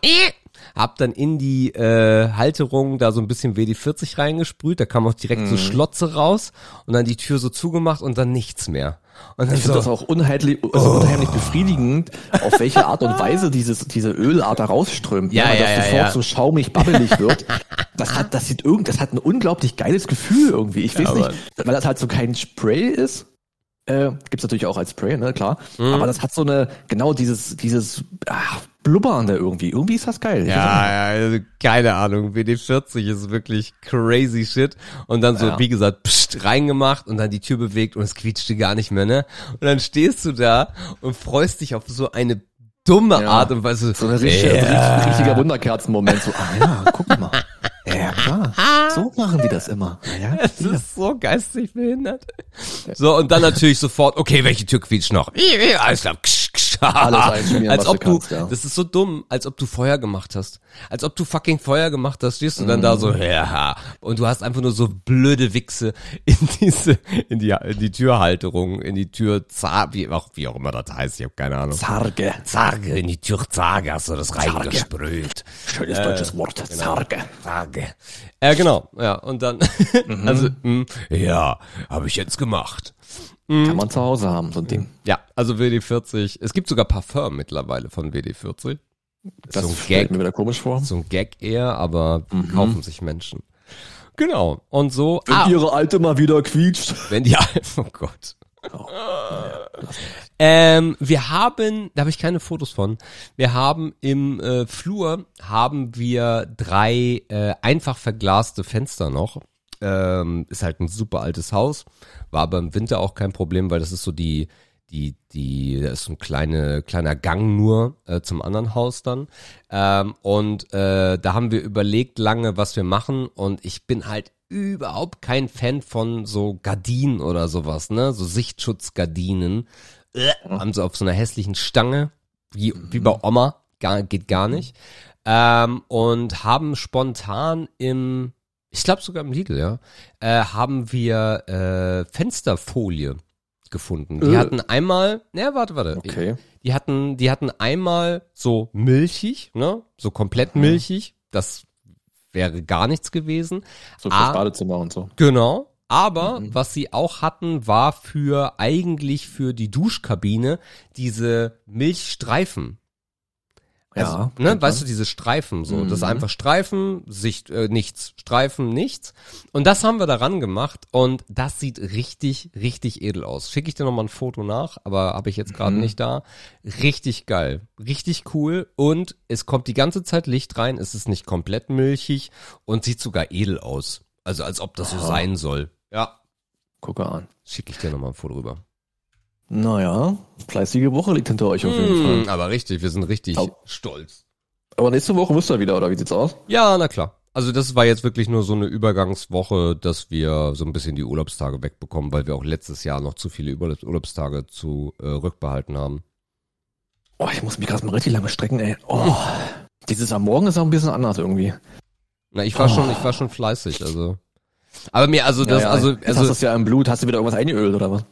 hab dann in die äh, Halterung da so ein bisschen WD40 reingesprüht, da kam auch direkt Mhm. so Schlotze raus und dann die Tür so zugemacht und dann nichts mehr. Und dann Ich finde so, das auch unheimlich, also unheimlich befriedigend, auf welche Art und Weise dieses, diese Ölart da rausströmt. Ja, ne? Ja, das ja, sofort ja. so schaumig, babbelig wird. Das hat, das sieht irgend, das hat ein unglaublich geiles Gefühl irgendwie. Ich weiß Ja, nicht, weil das halt so kein Spray ist. Äh, gibt's natürlich auch als Spray, ne, klar. Mhm. Aber das hat so eine, genau dieses, dieses, ah, Blubbernde irgendwie. Irgendwie ist das geil. Ja, ja, also keine Ahnung. WD40 ist wirklich crazy shit. Und dann so, Ja. wie gesagt, pst, reingemacht und dann die Tür bewegt und es quietschte gar nicht mehr, ne? Und dann stehst du da und freust dich auf so eine dumme Ja. Art und Weise. So eine richtige, Ja. richtig, richtiger Wunderkerzenmoment. So, ah ja, guck mal. (laughs) Ja, klar. So machen die das immer. Ja, Es ist so geistig behindert. So, und dann natürlich sofort, okay, welche Tür quietscht noch? Alles klar. Ksch, ksch. (laughs) Alles einschmieren, als was ob du kannst, ja. das ist so dumm, als ob du Feuer gemacht hast. Als ob du fucking Feuer gemacht hast, stehst du dann da so, Mhm. ja, und du hast einfach nur so blöde Wichse in diese, in die, in die Türhalterung, in die Tür, Zar, wie auch, wie auch immer das heißt, ich habe keine Ahnung. Zarge. Zarge, in die Türzarge hast du das reingesprüht. Schönes deutsches Wort. Zarge. Frage. Äh, genau, ja, und dann, (laughs) Mhm. also, mh, ja, habe ich jetzt gemacht. Kann man zu Hause haben, so ein Ding. Ja, also WD40, es gibt sogar Parfum mittlerweile von WD40. Das so ein Gag, mir wieder komisch vor. so ein Gag eher, aber Mhm. kaufen sich Menschen. Genau, und so, ah, ihre Alte mal wieder quietscht. wenn die, (laughs) oh Gott. Ähm, wir haben, da habe ich keine Fotos von. Wir haben im äh, Flur haben wir drei äh, einfach verglaste Fenster noch. Ähm, ist halt ein super altes Haus, war aber im Winter auch kein Problem, weil das ist so die die, die, da ist so ein kleine, kleiner Gang nur äh, zum anderen Haus dann. Ähm, und äh, da haben wir überlegt lange, was wir machen. Und ich bin halt überhaupt kein Fan von so Gardinen oder sowas, ne? So Sichtschutzgardinen. Äh, haben sie auf so einer hässlichen Stange, wie, wie bei Oma, gar, geht gar nicht. Ähm, und haben spontan im, ich glaube sogar im Lidl, ja, äh, haben wir äh, Fensterfolie gefunden. Die Äh. hatten einmal, ne, warte, warte. Okay. Die hatten, die hatten einmal so milchig, ne, so komplett milchig. Das wäre gar nichts gewesen. So Ah. fürs Badezimmer und so. Genau. Aber was sie auch hatten, war für eigentlich für die Duschkabine diese Milchstreifen. Also, Ja, ne, weißt du, diese Streifen so. Das ist Mhm. einfach Streifen, Sicht, äh, nichts, Streifen, nichts. Und das haben wir daran gemacht und das sieht richtig, richtig edel aus. Schicke ich dir nochmal ein Foto nach, aber habe ich jetzt gerade Mhm. nicht da. Richtig geil, richtig cool und es kommt die ganze Zeit Licht rein, es ist nicht komplett milchig und sieht sogar edel aus. Also als ob das so sein soll. Ja, Gucke an. schicke ich dir nochmal ein Foto rüber. Naja, fleißige Woche liegt hinter euch auf jeden Fall. Mm, aber richtig, wir sind richtig Au. stolz. Aber nächste Woche müsst ihr wieder, oder wie sieht's aus? Ja, na klar. Also das war jetzt wirklich nur so eine Übergangswoche, dass wir so ein bisschen die Urlaubstage wegbekommen, weil wir auch letztes Jahr noch zu viele Urlaubs- Urlaubstage zu äh, rückbehalten haben. Oh, ich muss mich gerade mal richtig lange strecken, ey. Oh, dieses am Morgen ist auch ein bisschen anders irgendwie. Na, ich war Oh. schon, ich war schon fleißig, also. Aber mir, also das, also, Jetzt hast du also, es ja im Blut. Hast du wieder irgendwas eingeölt oder was?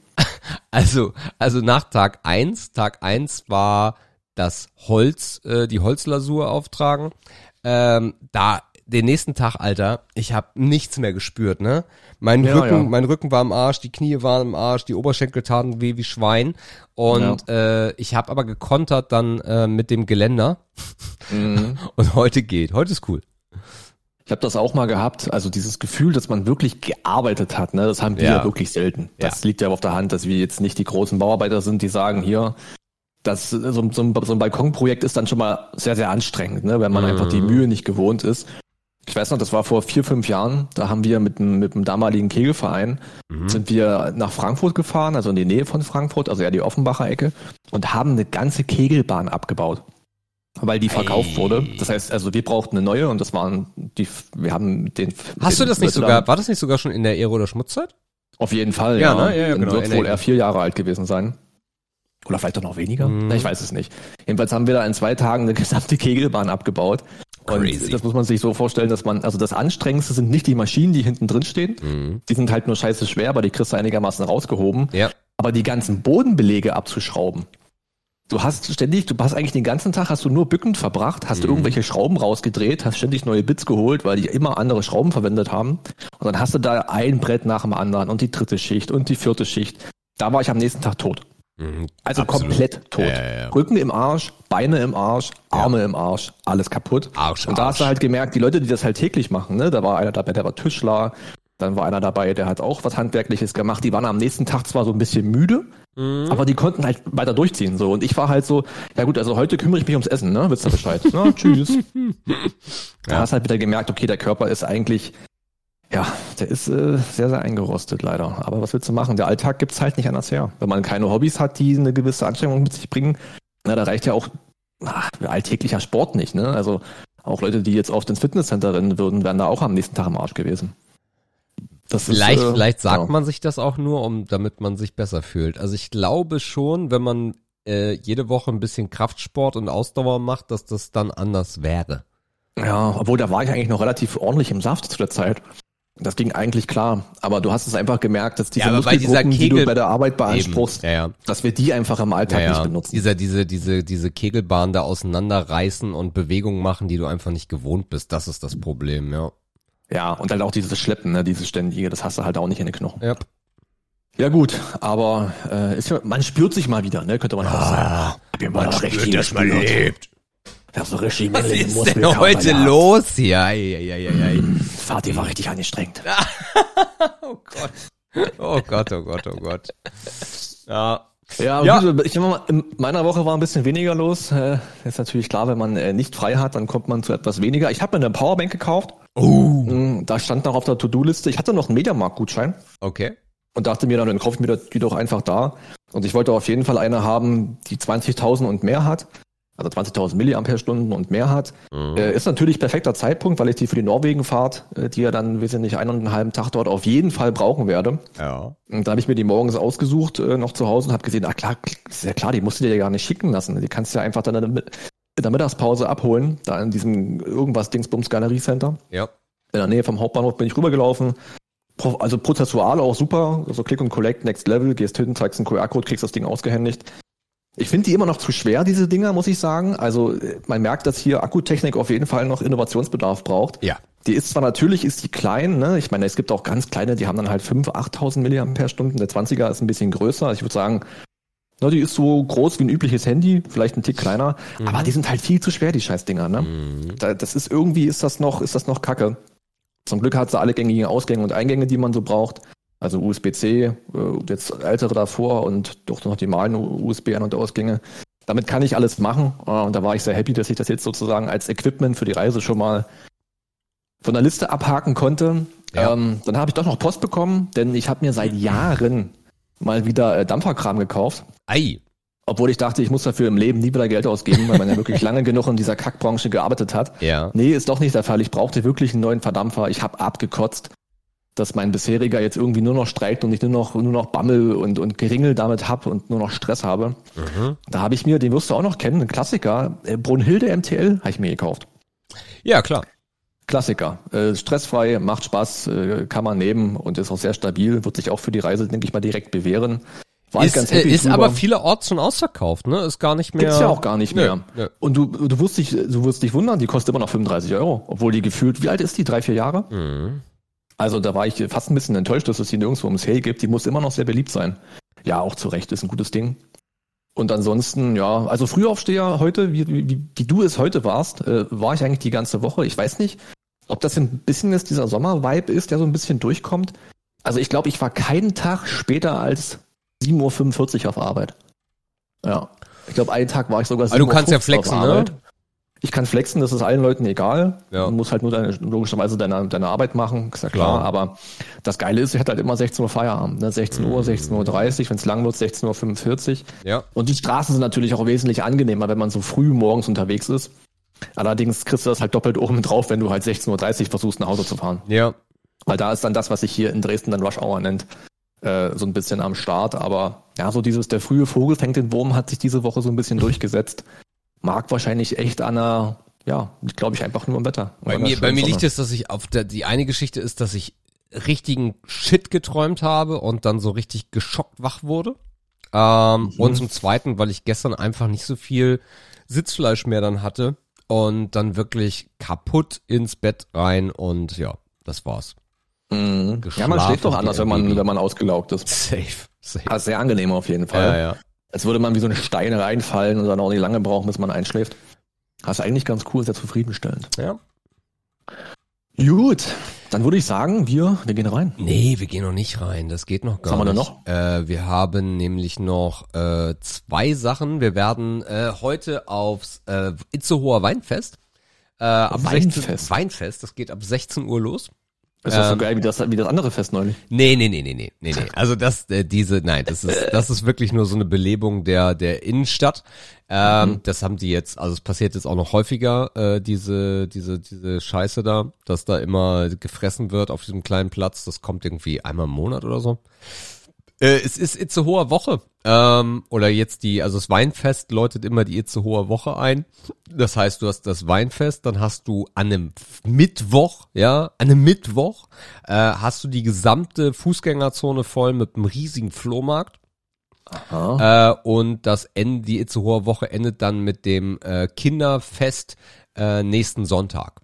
Also, also nach Tag eins, Tag eins war das Holz, äh, die Holzlasur auftragen. Ähm, da den nächsten Tag, Alter, ich habe nichts mehr gespürt, ne? Mein Ja, Rücken, ja. mein Rücken war im Arsch, die Knie waren im Arsch, die Oberschenkel taten weh wie Schwein. Und äh, ich habe aber gekontert dann äh, mit dem Geländer. Mhm. (laughs) Und heute geht. Heute ist cool. Ich habe das auch mal gehabt, also dieses Gefühl, dass man wirklich gearbeitet hat, ne, das haben wir Ja. wirklich selten. Das Ja. liegt ja auf der Hand, dass wir jetzt nicht die großen Bauarbeiter sind, die sagen, hier, das, so, so, ein, so ein Balkonprojekt ist dann schon mal sehr, sehr anstrengend, ne, wenn man Mhm. einfach die Mühe nicht gewohnt ist. Ich weiß noch, das war vor vier, fünf Jahren, da haben wir mit dem, mit dem damaligen Kegelverein, Mhm. sind wir nach Frankfurt gefahren, also in die Nähe von Frankfurt, also ja die Offenbacher Ecke, und haben eine ganze Kegelbahn abgebaut. Weil die verkauft Ei. wurde. Das heißt, also wir brauchten eine neue und das waren die, wir haben den. Hast den du das nicht sogar, war das nicht sogar schon in der Aero- oder Schmutzzeit? Auf jeden Fall, Ja, ja. ne? Ja, ja, Dann genau, Wird wohl eher vier Jahre alt gewesen sein. Oder vielleicht auch noch weniger. Mhm. Na, ich weiß es nicht. Jedenfalls haben wir da in zwei Tagen eine (laughs) gesamte Kegelbahn abgebaut. Und Crazy. das muss man sich so vorstellen, dass man, also das Anstrengendste sind nicht die Maschinen, die hinten drin stehen. Mhm. Die sind halt nur scheiße schwer, aber die kriegst du einigermaßen rausgehoben. Ja. Aber die ganzen Bodenbelege abzuschrauben. Du hast ständig, du hast eigentlich den ganzen Tag hast du nur bückend verbracht, hast du Mhm. irgendwelche Schrauben rausgedreht, hast ständig neue Bits geholt, weil die immer andere Schrauben verwendet haben. Und dann hast du da ein Brett nach dem anderen und die dritte Schicht und die vierte Schicht. Da war ich am nächsten Tag tot. Mhm. Also Absolut. komplett tot. Ja, ja, ja. Rücken im Arsch, Beine im Arsch, Arme im Arsch, alles kaputt. Arsch, Und da Arsch. hast du halt gemerkt, die Leute, die das halt täglich machen, ne, da war einer dabei, der war Tischler, dann war einer dabei, der hat auch was Handwerkliches gemacht. Die waren am nächsten Tag zwar so ein bisschen müde, Mhm. aber die konnten halt weiter durchziehen. so Und ich war halt so, ja gut, also heute kümmere ich mich ums Essen, ne? Wisst ihr Bescheid? Na, (laughs) tschüss. Da Ja. hast halt wieder gemerkt, okay, der Körper ist eigentlich, ja, der ist äh, sehr, sehr eingerostet leider. Aber was willst du machen? Der Alltag gibt's halt nicht anders her. Wenn man keine Hobbys hat, die eine gewisse Anstrengung mit sich bringen, na, da reicht ja auch ach, alltäglicher Sport nicht, ne? Also auch Leute, die jetzt oft ins Fitnesscenter rennen würden, wären da auch am nächsten Tag im Arsch gewesen. Das Vielleicht, äh, vielleicht sagt ja. man sich das auch nur, um, damit man sich besser fühlt. Also ich glaube schon, wenn man äh, jede Woche ein bisschen Kraftsport und Ausdauer macht, dass das dann anders wäre. Ja, obwohl da war ich eigentlich noch relativ ordentlich im Saft zu der Zeit. Das ging eigentlich klar. Aber du hast es einfach gemerkt, dass diese Ja, Muskelgruppen, die du bei der Arbeit beanspruchst. Ja, ja. dass wir die einfach im Alltag Ja, nicht benutzen. Dieser, diese, diese, diese Kegelbahn da auseinanderreißen und Bewegungen machen, die du einfach nicht gewohnt bist, das ist das Problem, ja. Ja, und halt auch dieses Schleppen, ne, dieses ständige, das hast du halt auch nicht in den Knochen. Ja. Ja gut, aber äh, ist ja, man spürt sich mal wieder, ne, könnte man auch sagen. Hab ich mal richtig gespürt. lebt. Ja, so richtig Was ist denn heute los hier? Ei, ei, ei, ei. Vati war richtig angestrengt. (laughs) Oh Gott. Oh Gott, oh Gott, oh Gott. Ja. Ja, Ja. Gut, ich sag mal, in meiner Woche war ein bisschen weniger los. Äh, ist natürlich klar, wenn man äh, nicht frei hat, dann kommt man zu etwas weniger. Ich habe mir eine Powerbank gekauft. Oh. Da stand noch auf der To-Do-Liste. Ich hatte noch einen Mediamarkt-Gutschein Okay. und dachte mir dann, dann kaufe ich mir die doch einfach da. Und ich wollte auf jeden Fall eine haben, die 20.000 und mehr hat. Also 20.000 Milliampere-Stunden und mehr hat. Äh, ist natürlich perfekter Zeitpunkt, weil ich die für die Norwegen-Fahrt, äh, die ja dann, nicht einen und einen halben Tag dort, auf jeden Fall brauchen werde. Ja. Und da habe ich mir die morgens ausgesucht, äh, noch zu Hause und habe gesehen, ach klar, ist ja klar, die musst du dir ja gar nicht schicken lassen. Die kannst du ja einfach dann in der, Mittagspause abholen, da in diesem irgendwas Dingsbums Galerie Center. Ja. In der Nähe vom Hauptbahnhof bin ich rübergelaufen. Also prozessual auch super, also Click und Collect, Next Level, gehst hin, zeigst einen QR-Code, kriegst das Ding ausgehändigt. Ich finde die immer noch zu schwer, diese Dinger, muss ich sagen. Also äh, man merkt, dass hier Akkutechnik auf jeden Fall noch Innovationsbedarf braucht. Ja. Die ist zwar natürlich, ist die klein, ne? Ich meine, es gibt auch ganz kleine, die haben dann halt 5.000, 8.000 Milliampere-Stunden. Der 20er ist ein bisschen größer. Ich würde sagen, ne, die ist so groß wie ein übliches Handy, vielleicht ein Tick kleiner. Aber die sind halt viel zu schwer, die Scheißdinger, ne? Da, das ist irgendwie, ist das noch, ist das noch kacke. Zum Glück hat sie alle gängigen Ausgänge und Eingänge, die man so braucht. Also USB-C, äh, jetzt ältere davor und doch noch die normalen USB-An- und Ausgänge. Damit kann ich alles machen. Äh, Und da war ich sehr happy, dass ich das jetzt sozusagen als Equipment für die Reise schon mal von der Liste abhaken konnte. Ja. Ähm, dann habe ich doch noch Post bekommen, denn ich habe mir seit Jahren mal wieder äh, Dampferkram gekauft. Ei. Obwohl ich dachte, ich muss dafür im Leben nie wieder Geld ausgeben, weil man ja wirklich (laughs) lange genug in dieser Kackbranche gearbeitet hat. Ja. Nee, ist doch nicht der Fall. Ich brauchte wirklich einen neuen Verdampfer. Ich habe abgekotzt, dass mein bisheriger jetzt irgendwie nur noch streikt und ich nur noch, nur noch Bammel und, und Geringel damit hab und nur noch Stress habe. Da habe ich mir, den wirst du auch noch kennen, ein Klassiker, äh, Brunhilde MTL, habe ich mir gekauft. Ja, klar. Klassiker. Äh, stressfrei, macht Spaß, äh, kann man nehmen und ist auch sehr stabil, wird sich auch für die Reise, denke ich mal, direkt bewähren. War Ist, äh, ist drüber. aber vielerorts schon ausverkauft, ne? Ist gar nicht mehr. Gibt's ja auch gar nicht mehr. nö. Und du, du wirst dich, du wirst dich wundern, die kostet immer noch 35 Euro, obwohl die gefühlt, wie alt ist die? Drei, vier Jahre? Mhm. Also da war ich fast ein bisschen enttäuscht, dass es die nirgendwo ums Sale gibt. Die muss immer noch sehr beliebt sein. Ja, auch zu Recht, ist ein gutes Ding. Und ansonsten, ja, also Frühaufsteher heute, wie, wie, wie du es heute warst, äh, war ich eigentlich die ganze Woche. Ich weiß nicht, ob das ein bisschen jetzt dieser Sommervibe ist, der so ein bisschen durchkommt. Also ich glaube, ich war keinen Tag später als 7.45 Uhr auf Arbeit. Ja. Ich glaube, einen Tag war ich sogar Aber du kannst ja 7.50 Uhr auf flexen, ne? Ich kann flexen, das ist allen Leuten egal. Ja. Du musst halt nur deine, logischerweise deine, deine Arbeit machen, ist ja klar. Klar. Aber das Geile ist, ich hatte halt immer 16 Uhr Feierabend. Ne? 16 Uhr, 16.30 Uhr, wenn es lang wird, 16.45 Uhr. Ja. Und die Straßen sind natürlich auch wesentlich angenehmer, wenn man so früh morgens unterwegs ist. Allerdings kriegst du das halt doppelt oben drauf, wenn du halt 16.30 Uhr versuchst, nach Hause zu fahren. Ja. Weil da ist dann das, was sich hier in Dresden dann Rush Hour nennt, äh, so ein bisschen am Start. Aber ja, so dieses, der frühe Vogel fängt den Wurm, hat sich diese Woche so ein bisschen durchgesetzt. Mag wahrscheinlich echt an einer, ja, glaube ich, einfach nur am Wetter. Bei mir, bei mir liegt es, dass ich auf der, die eine Geschichte ist, dass ich richtigen Shit geträumt habe und dann so richtig geschockt wach wurde. Ähm, Und zum zweiten, weil ich gestern einfach nicht so viel Sitzfleisch mehr dann hatte und dann wirklich kaputt ins Bett rein und ja, das war's. Mhm. Ja, man schläft doch anders, wenn man, wenn man ausgelaugt ist. (laughs) Safe, safe. Ah, sehr angenehm auf jeden Fall. Ja, ja. Als würde man wie so eine Steine reinfallen und dann auch nicht lange brauchen, bis man einschläft. Das ist eigentlich ganz cool, sehr zufriedenstellend. ja. Gut, dann würde ich sagen, wir, wir gehen rein. Nee, wir gehen noch nicht rein. Das geht noch gar haben wir denn nicht. Äh, wir haben nämlich noch äh, zwei Sachen. Wir werden äh, heute aufs äh, Itzehoer Weinfest. Äh, ab Weinfest? 16, Weinfest, das geht ab 16 Uhr los. Ist das so Ähm, geil wie das, wie das andere Fest neulich? Nee, nee, nee, nee, nee, nee, nee. Also das, äh, diese, nein, das ist, (laughs) das ist wirklich nur so eine Belebung der, der Innenstadt. Ähm, Das haben die jetzt, also es passiert jetzt auch noch häufiger, äh, diese, diese, diese Scheiße da, dass da immer gefressen wird auf diesem kleinen Platz. Das kommt irgendwie einmal im Monat oder so. Äh, es ist Itzehoer Woche. Ähm, oder jetzt die, also das Weinfest läutet immer die Itzehoer Woche ein. Das heißt, du hast das Weinfest, dann hast du an einem Mittwoch, ja, an einem Mittwoch, äh, hast du die gesamte Fußgängerzone voll mit einem riesigen Flohmarkt. Aha. Äh, und das Ende, die Itzehoer Woche endet dann mit dem äh, Kinderfest äh, nächsten Sonntag.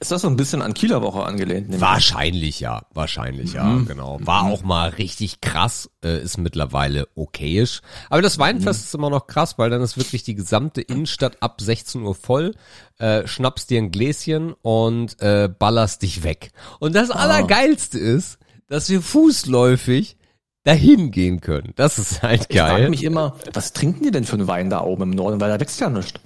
Ist das so ein bisschen an Kieler Woche angelehnt? nämlich? Wahrscheinlich ja, wahrscheinlich ja, Mhm. genau. War auch mal richtig krass, äh, ist mittlerweile okayisch. Aber das Weinfest ist immer noch krass, weil dann ist wirklich die gesamte Innenstadt ab 16 Uhr voll, äh, schnappst dir ein Gläschen und äh, ballerst dich weg. Und das Allergeilste ist, dass wir fußläufig dahin gehen können. Das ist halt Ich frage geil. mich immer, was trinken die denn für einen Wein da oben im Norden? Weil da wächst ja nichts.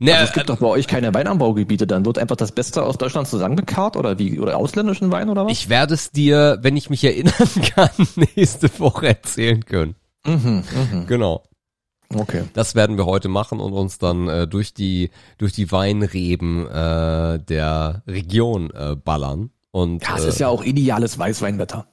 Ne, Also es gibt doch bei euch keine Weinanbaugebiete, dann wird einfach das Beste aus Deutschland zusammengekarrt oder wie? Oder ausländischen Wein oder was? ich werde es dir, wenn ich mich erinnern (laughs) kann, (laughs) nächste Woche erzählen können. Mhm, mhm. Genau. Okay. Das werden wir heute machen und uns dann äh, durch die durch die Weinreben äh, der Region äh, ballern. Und Ja, es äh, ist ja auch ideales Weißweinwetter.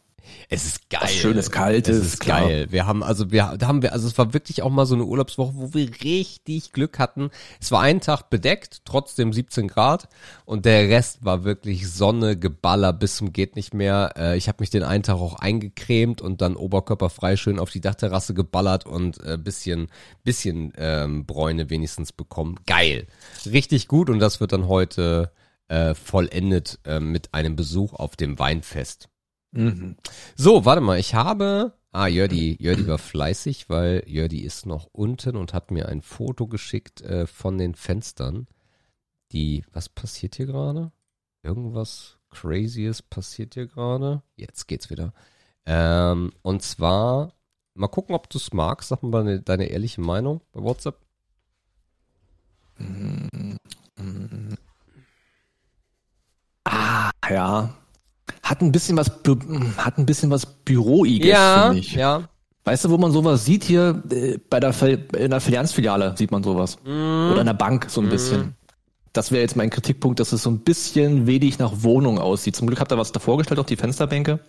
Es ist geil. Was Schönes, Kaltes, Es ist klar. geil. Wir haben also wir da haben wir also es war wirklich auch mal so eine Urlaubswoche, wo wir richtig Glück hatten. Es war ein Tag bedeckt, trotzdem 17 Grad und der Rest war wirklich Sonne, Geballer bis zum geht nicht mehr. Äh, ich habe mich den einen Tag auch eingecremt und dann oberkörperfrei schön auf die Dachterrasse geballert und äh, bisschen bisschen ähm, Bräune wenigstens bekommen. Geil. Richtig gut und das wird dann heute äh, vollendet äh, mit einem Besuch auf dem Weinfest. Mhm. So, warte mal, ich habe. Ah, Jördi, Jördi war fleißig, weil Jördi ist noch unten und hat mir ein Foto geschickt äh, von den Fenstern. Die, was passiert hier gerade? Irgendwas Crazyes passiert hier gerade. Jetzt geht's wieder. Ähm, und zwar, mal gucken, ob du es magst. Sag mal deine, deine ehrliche Meinung bei WhatsApp. Ah, ja. Hat ein bisschen was, hat ein bisschen was Büroiges, finde ich. ja. Weißt du, wo man sowas sieht hier äh, bei der in der Finanzfiliale sieht man sowas Mhm. oder in der Bank so ein bisschen. Das wäre jetzt mein Kritikpunkt, dass es so ein bisschen wenig nach Wohnung aussieht. Zum Glück habt ihr was davor gestellt auf die Fensterbänke.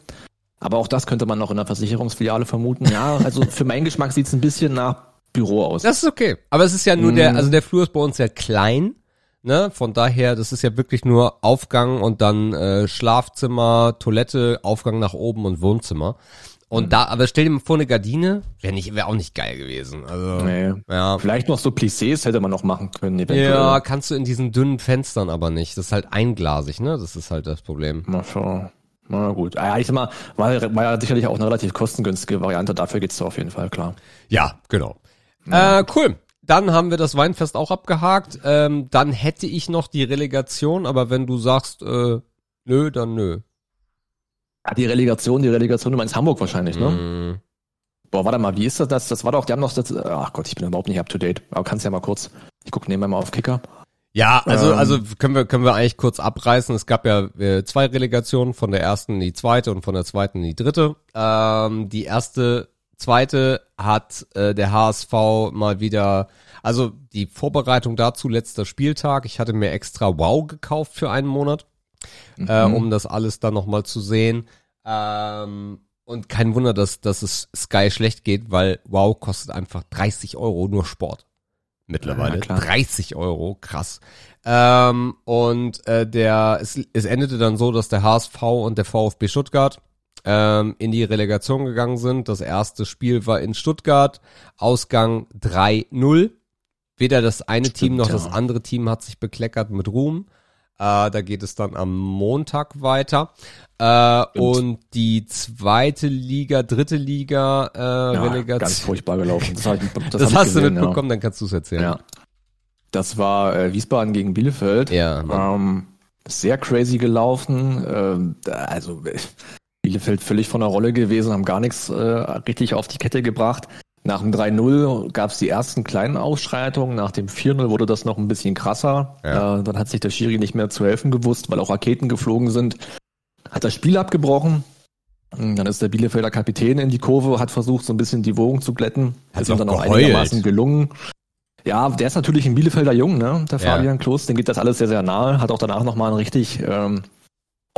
Aber auch das könnte man noch in der Versicherungsfiliale vermuten. Ja, (laughs) also für meinen Geschmack sieht es ein bisschen nach Büro aus. Das ist okay. Aber es ist ja nur der, Mhm. also der Flur ist bei uns ja klein. Ne, von daher, das ist ja wirklich nur Aufgang und dann äh, Schlafzimmer, Toilette, Aufgang nach oben und Wohnzimmer. Und Mhm. da, aber stell dir mal vor, eine Gardine wäre nicht, wäre auch nicht geil gewesen. Also, Nee. ja. Vielleicht noch so Plissés hätte man noch machen können, eventuell. Ja, kannst du in diesen dünnen Fenstern aber nicht. Das ist halt einglasig, ne? Das ist halt das Problem. Mal schauen. Na gut. Ah Ja, ich sag mal, war, war ja sicherlich auch eine relativ kostengünstige Variante. Dafür geht's auf jeden Fall, klar. Ja, genau. Äh, cool. Dann haben wir das Weinfest auch abgehakt. Ähm, dann hätte ich noch die Relegation, aber wenn du sagst, äh, nö, dann nö. Ja, die Relegation, die Relegation, du meinst Hamburg wahrscheinlich, ne? Mm. Boah, warte mal, wie ist das? Das, das war doch, die haben noch das, ach Gott, ich bin überhaupt nicht up to date. Aber kannst ja mal kurz, ich guck nebenbei mal auf Kicker. Ja, also Ähm. also können wir können wir eigentlich kurz abreißen. Es gab ja äh, zwei Relegationen, von der ersten in die zweite und von der zweiten in die dritte. Ähm, die erste, zweite hat äh, der HSV mal wieder, also die Vorbereitung dazu letzter Spieltag. Ich hatte mir extra Wow gekauft für einen Monat, äh, um das alles dann noch mal zu sehen. Ähm, und kein Wunder, dass dass es Sky schlecht geht, weil Wow kostet einfach 30 Euro nur Sport mittlerweile. Ja, klar. 30 Euro, krass. Ähm, und äh, der es, es endete dann so, dass der HSV und der VfB Stuttgart ähm, in die Relegation gegangen sind. Das erste Spiel war in Stuttgart, Ausgang 3-0. Weder das eine Stimmt, Team noch ja. das andere Team hat sich bekleckert mit Ruhm. Äh, da geht es dann am Montag weiter. Äh, und die zweite Liga, dritte Liga äh, Ja, Relegation. ganz furchtbar gelaufen. Das, ich, (laughs) das, das hast du gesehen, mitbekommen, dann kannst du es erzählen. Ja. ja. Das war äh, Wiesbaden gegen Bielefeld. Ja. Ähm, sehr crazy gelaufen. Ähm, also Bielefeld völlig von der Rolle gewesen, haben gar nichts äh, richtig auf die Kette gebracht. Nach dem 3-0 gab es die ersten kleinen Ausschreitungen. Nach dem 4-0 wurde das noch ein bisschen krasser. Ja. Äh, dann hat sich der Schiri nicht mehr zu helfen gewusst, weil auch Raketen geflogen sind. Hat das Spiel abgebrochen. Dann ist der Bielefelder Kapitän in die Kurve, hat versucht, so ein bisschen die Wogen zu glätten. Hat ist ihm dann auch geheult. einigermaßen gelungen. Ja, der ist natürlich ein Bielefelder Jung, ne? Der Ja. Fabian Klos, den geht das alles sehr, sehr nahe. Hat auch danach nochmal ein richtig ähm,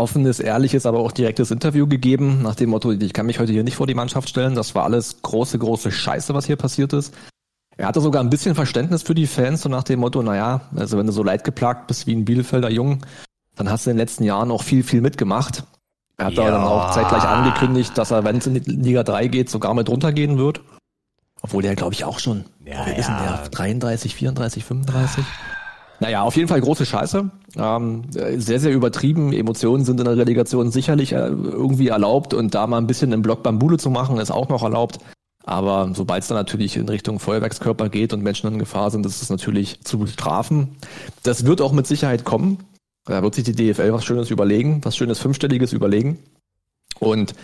offenes, ehrliches, aber auch direktes Interview gegeben, nach dem Motto, ich kann mich heute hier nicht vor die Mannschaft stellen. Das war alles große, große Scheiße, was hier passiert ist. Er hatte sogar ein bisschen Verständnis für die Fans, so nach dem Motto, naja, also wenn du so leidgeplagt bist wie ein Bielefelder Jung, dann hast du in den letzten Jahren auch viel, viel mitgemacht. Er hat da Ja. dann auch zeitgleich angekündigt, dass er, wenn es in die Liga 3 geht, sogar mit runtergehen wird. Obwohl der, glaube ich, auch schon, Ja, denn ja. der? 33, 34, 35? Naja, auf jeden Fall große Scheiße. Ähm, äh, sehr, sehr übertrieben. Emotionen sind in der Relegation sicherlich äh, irgendwie erlaubt und da mal ein bisschen im Block Bambule zu machen, ist auch noch erlaubt. Aber sobald es dann natürlich in Richtung Feuerwerkskörper geht und Menschen in Gefahr sind, ist es natürlich zu bestrafen. Das wird auch mit Sicherheit kommen. Da wird sich die DFL was Schönes überlegen, was Schönes Fünfstelliges überlegen. Und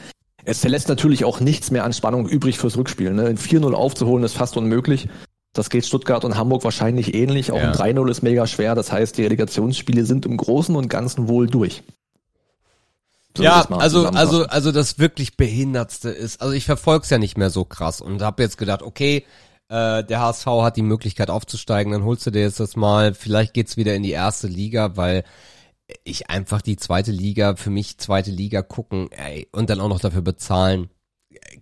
Es lässt natürlich auch nichts mehr an Spannung übrig fürs Rückspiel. Ne? 4-0 aufzuholen ist fast unmöglich. Das geht Stuttgart und Hamburg wahrscheinlich ähnlich. Auch Ja. ein 3-0 ist mega schwer. Das heißt, die Relegationsspiele sind im Großen und Ganzen wohl durch. So ja, also, also, also das wirklich Behindertste ist, also ich verfolg's ja nicht mehr so krass und habe jetzt gedacht, okay, äh, der HSV hat die Möglichkeit aufzusteigen, dann holst du dir jetzt das mal, vielleicht geht's wieder in die erste Liga, weil ich einfach die zweite Liga, für mich zweite Liga gucken, ey, und dann auch noch dafür bezahlen,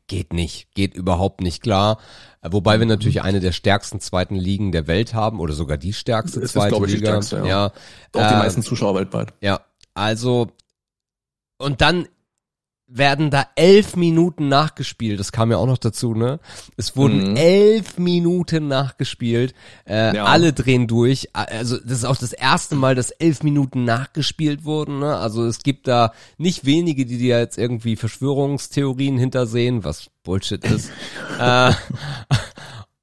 geht nicht, geht überhaupt nicht klar. Äh, Wobei wir natürlich eine der stärksten zweiten Ligen der Welt haben oder sogar die stärkste Es ist, zweite glaub ich, die Liga. stärkste, ja. ja. auch die äh, meisten Zuschauer weltweit. Ja, also und dann werden da elf Minuten nachgespielt. Das kam ja auch noch dazu, ne? Es wurden Mhm. elf Minuten nachgespielt. Äh, Ja. Alle drehen durch. Also das ist auch das erste Mal, dass elf Minuten nachgespielt wurden. Ne? Also es gibt da nicht wenige, die da jetzt irgendwie Verschwörungstheorien hintersehen, was Bullshit ist. (laughs) äh,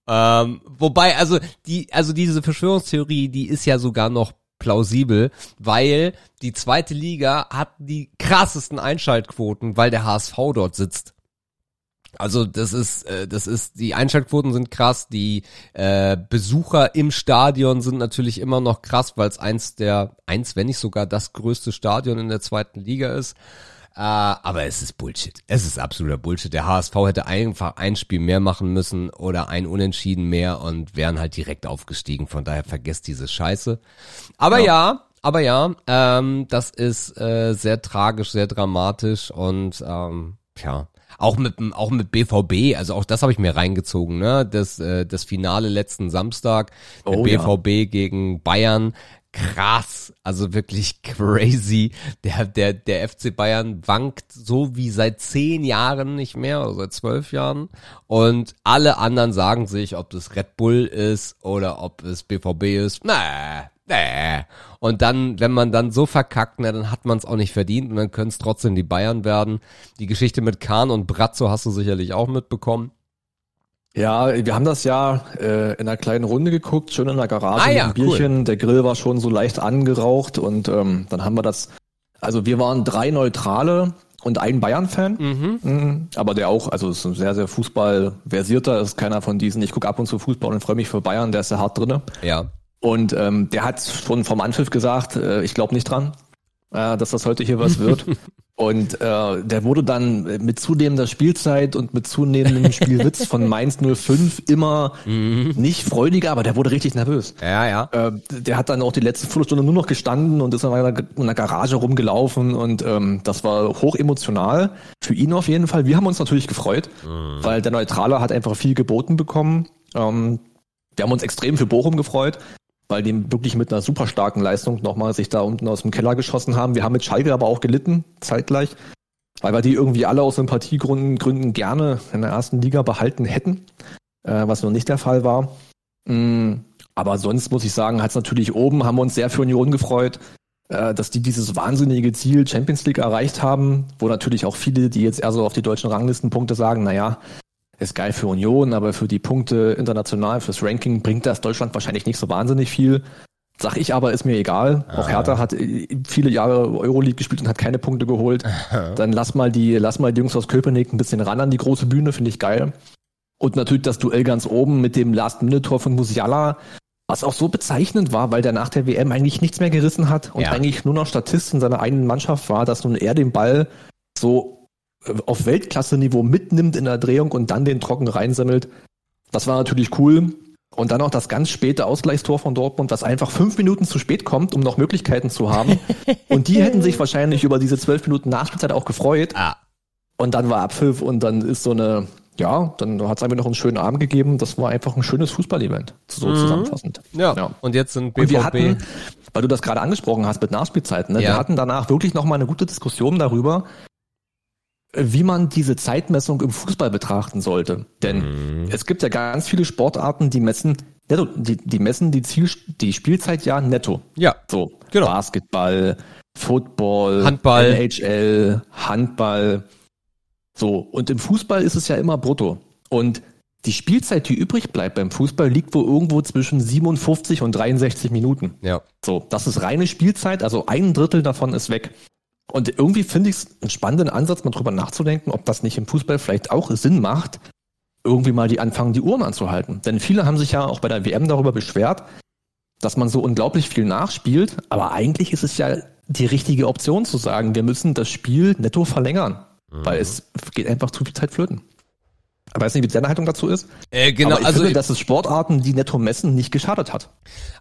ähm, wobei, also die, also diese Verschwörungstheorie, die ist ja sogar noch plausibel, weil die zweite Liga hat die krassesten Einschaltquoten, weil der HSV dort sitzt. Also das ist, äh, das ist, die Einschaltquoten sind krass, die äh, Besucher im Stadion sind natürlich immer noch krass, weil es eins der, eins, wenn nicht sogar das größte Stadion in der zweiten Liga ist. Äh, aber es ist Bullshit. Es ist absoluter Bullshit. Der HSV hätte einfach ein Spiel mehr machen müssen oder ein Unentschieden mehr und wären halt direkt aufgestiegen. Von daher vergesst diese Scheiße. Aber ja, aber ja, ähm, das ist äh, sehr tragisch, sehr dramatisch und ähm, ja. Auch mit auch mit BVB, also auch das habe ich mir reingezogen, ne? Das äh, das Finale letzten Samstag, der Oh ja. BVB gegen Bayern, krass, also wirklich crazy. Der, der, der FC Bayern wankt so wie seit zehn Jahren nicht mehr oder seit zwölf Jahren. Und alle anderen sagen sich, ob das Red Bull ist oder ob es BVB ist. Nee, nee. Und dann, wenn man dann so verkackt, na, dann hat man es auch nicht verdient und dann können es trotzdem die Bayern werden. Die Geschichte mit Kahn und Brazzo hast du sicherlich auch mitbekommen. Ja, wir haben das ja äh, in einer kleinen Runde geguckt, schön in der Garage Ah mit ja, einem Bierchen. Der Grill war schon so leicht angeraucht und ähm, dann haben wir das. Also wir waren drei Neutrale und ein Bayern-Fan, Mhm. Mhm. aber der auch, also ist ein sehr, sehr Fußball-versierter, ist keiner von diesen, ich gucke ab und zu Fußball und freue mich für Bayern, der ist ja hart drinne. Ja. Und ähm, der hat schon vom Anpfiff gesagt, äh, ich glaube nicht dran, äh, dass das heute hier was wird. (laughs) und äh, der wurde dann mit zunehmender Spielzeit und mit zunehmendem Spielwitz von Mainz 05 immer nicht freudiger, aber der wurde richtig nervös. Ja, ja. Äh, der hat dann auch die letzte Viertelstunde nur noch gestanden und ist in einer, in einer Garage rumgelaufen und ähm, das war hoch emotional. Für ihn auf jeden Fall. Wir haben uns natürlich gefreut, weil der Neutrale hat einfach viel geboten bekommen. Ähm, wir haben uns extrem für Bochum gefreut, weil die wirklich mit einer super starken Leistung nochmal sich da unten aus dem Keller geschossen haben. Wir haben mit Schalke aber auch gelitten, zeitgleich, weil wir die irgendwie alle aus Sympathiegründen Gründen gerne in der ersten Liga behalten hätten, äh, was noch nicht der Fall war. Mm, aber sonst muss ich sagen, hat es natürlich oben, haben wir uns sehr für Union gefreut, äh, dass die dieses wahnsinnige Ziel Champions League erreicht haben, wo natürlich auch viele, die jetzt eher so auf die deutschen Ranglistenpunkte sagen, naja, ist geil für Union, aber für die Punkte international, fürs Ranking bringt das Deutschland wahrscheinlich nicht so wahnsinnig viel. Sag ich aber, ist mir egal. Auch Hertha hat äh, viele Jahre Euroleague gespielt und hat keine Punkte geholt. (laughs) Dann lass mal die, lass mal die Jungs aus Köpenick ein bisschen ran an die große Bühne, finde ich geil. Und natürlich das Duell ganz oben mit dem Last-Minute-Tor von Musiala, was auch so bezeichnend war, weil der nach der WM eigentlich nichts mehr gerissen hat und Ja. eigentlich nur noch Statist in seiner eigenen Mannschaft war, dass nun er den Ball so auf Weltklasse-Niveau mitnimmt in der Drehung und dann den trocken reinsammelt. Das war natürlich cool. Und dann auch das ganz späte Ausgleichstor von Dortmund, was einfach fünf Minuten zu spät kommt, um noch Möglichkeiten zu haben. (laughs) und die hätten sich wahrscheinlich über diese zwölf Minuten Nachspielzeit auch gefreut. Ah, Und dann war Abpfiff und dann ist so eine, ja, dann hat es einfach noch einen schönen Abend gegeben. Das war einfach ein schönes Fußball-Event, so zusammenfassend. ja. Ja. Und jetzt sind BVB. Und wir hatten, weil du das gerade angesprochen hast mit Nachspielzeiten, ne, Ja. wir hatten danach wirklich nochmal eine gute Diskussion darüber, wie man diese Zeitmessung im Fußball betrachten sollte. Denn es gibt ja ganz viele Sportarten, die messen, netto, die, die messen die, Ziel, die Spielzeit ja netto. ja. So, Genau. Basketball, Football, Handball. NHL, Handball. So, und im Fußball ist es ja immer brutto. Und die Spielzeit, die übrig bleibt beim Fußball, liegt wohl irgendwo zwischen 57 und 63 Minuten. Ja. So, das ist reine Spielzeit, also ein Drittel davon ist weg. Und irgendwie finde ich es einen spannenden Ansatz, mal drüber nachzudenken, ob das nicht im Fußball vielleicht auch Sinn macht, irgendwie mal die anfangen, die Uhren anzuhalten. Denn viele haben sich ja auch bei der WM darüber beschwert, dass man so unglaublich viel nachspielt, aber eigentlich ist es ja die richtige Option zu sagen, wir müssen das Spiel netto verlängern, mhm. weil es geht einfach zu viel Zeit flöten. Ich weiß nicht, wie deine Haltung dazu ist. Äh, genau, aber ich also finde, dass es Sportarten, die netto messen, nicht geschadet hat.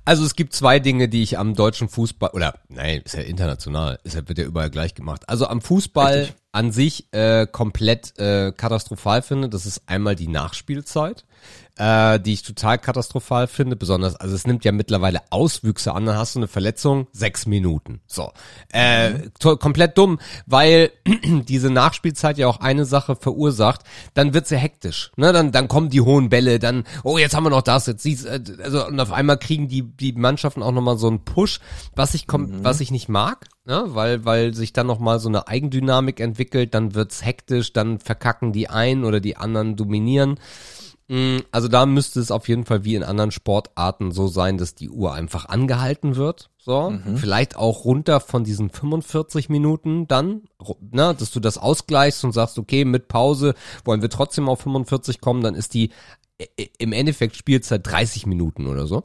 Also es gibt zwei Dinge, die ich am deutschen Fußball oder nein, ist ja international, ist ja, wird ja überall gleich gemacht. Also am Fußball Richtig. an sich äh, komplett äh, katastrophal finde. Das ist einmal die Nachspielzeit äh, die ich total katastrophal finde. Besonders, also es nimmt ja mittlerweile Auswüchse an, dann hast du eine Verletzung, sechs Minuten. So. Äh, komplett dumm, weil (clears throat) diese Nachspielzeit ja auch eine Sache verursacht, dann wird's ja hektisch. Ne? Dann, dann kommen die hohen Bälle, dann, oh, jetzt haben wir noch das, jetzt siehst, äh, also und auf einmal kriegen die, die Mannschaften auch nochmal so einen Push, was ich mhm. was ich nicht mag. Ne, weil, weil sich dann nochmal so eine Eigendynamik entwickelt, dann wird's hektisch, dann verkacken die einen oder die anderen dominieren. Mm, also da müsste es auf jeden Fall wie in anderen Sportarten so sein, dass die Uhr einfach angehalten wird. So, mhm. vielleicht auch runter von diesen 45 Minuten dann, ne, dass du das ausgleichst und sagst, okay, mit Pause wollen wir trotzdem auf 45 kommen, dann ist die im Endeffekt Spielzeit 30 Minuten oder so.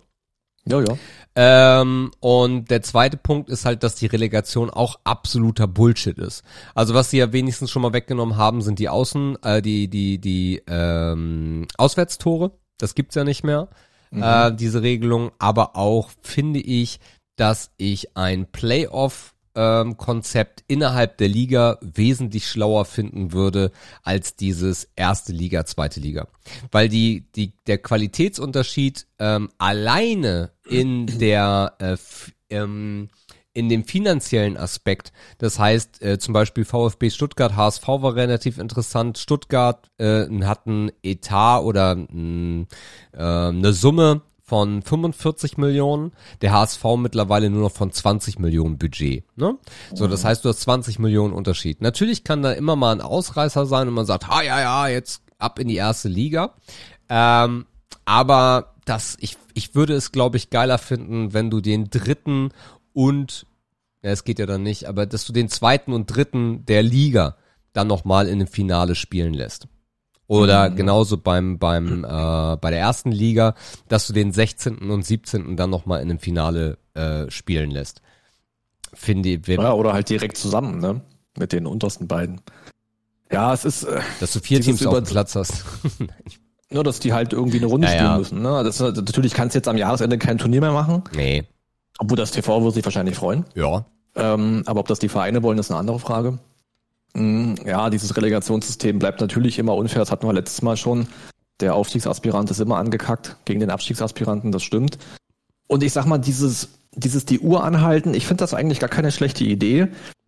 Ja, ja. Ähm, und der zweite Punkt ist halt, dass die Relegation auch absoluter Bullshit ist. Also was sie ja wenigstens schon mal weggenommen haben, sind die Außen, äh, die, die, die ähm, Auswärtstore. Das gibt's ja nicht mehr, mhm. äh, diese Regelung. Aber auch finde ich, dass ich ein Playoff ähm, Konzept innerhalb der Liga wesentlich schlauer finden würde als dieses erste Liga, zweite Liga. Weil die, die, der Qualitätsunterschied ähm, alleine in der äh, ähm, in dem finanziellen Aspekt. Das heißt, äh, zum Beispiel VfB Stuttgart, HSV war relativ interessant. Stuttgart äh, hat ein Etat oder äh, eine Summe von 45 Millionen, der HSV mittlerweile nur noch von 20 Millionen Budget. Ne? So, das heißt, du hast 20 Millionen Unterschied. Natürlich kann da immer mal ein Ausreißer sein und man sagt, ha ja, ja, jetzt ab in die erste Liga. Ähm, aber das, ich, ich würde es, glaube ich, geiler finden, wenn du den dritten und, ja, es geht ja dann nicht, aber dass du den zweiten und dritten der Liga dann nochmal in dem Finale spielen lässt. Oder mhm. genauso beim, beim, äh, bei der ersten Liga, dass du den 16. und 17. dann nochmal in einem Finale äh, spielen lässt. Finde ich. Ja, oder halt direkt zusammen, ne? Mit den untersten beiden. Ja, es ist. Äh, dass du vier Teams auf dem Platz hast. (laughs) Nur, dass die halt irgendwie eine Runde ja, spielen ja. müssen. Ne? Das, natürlich kannst du jetzt am Jahresende kein Turnier mehr machen. Nee. Obwohl das TV würde sich wahrscheinlich freuen. Ja. Ähm, aber ob das die Vereine wollen, ist eine andere Frage. Mm, ja, dieses Relegationssystem bleibt natürlich immer unfair. Das hatten wir letztes Mal schon. Der Aufstiegsaspirant ist immer angekackt gegen den Abstiegsaspiranten, das stimmt. Und ich sag mal, dieses, dieses die Uhr anhalten, ich finde das eigentlich gar keine schlechte Idee.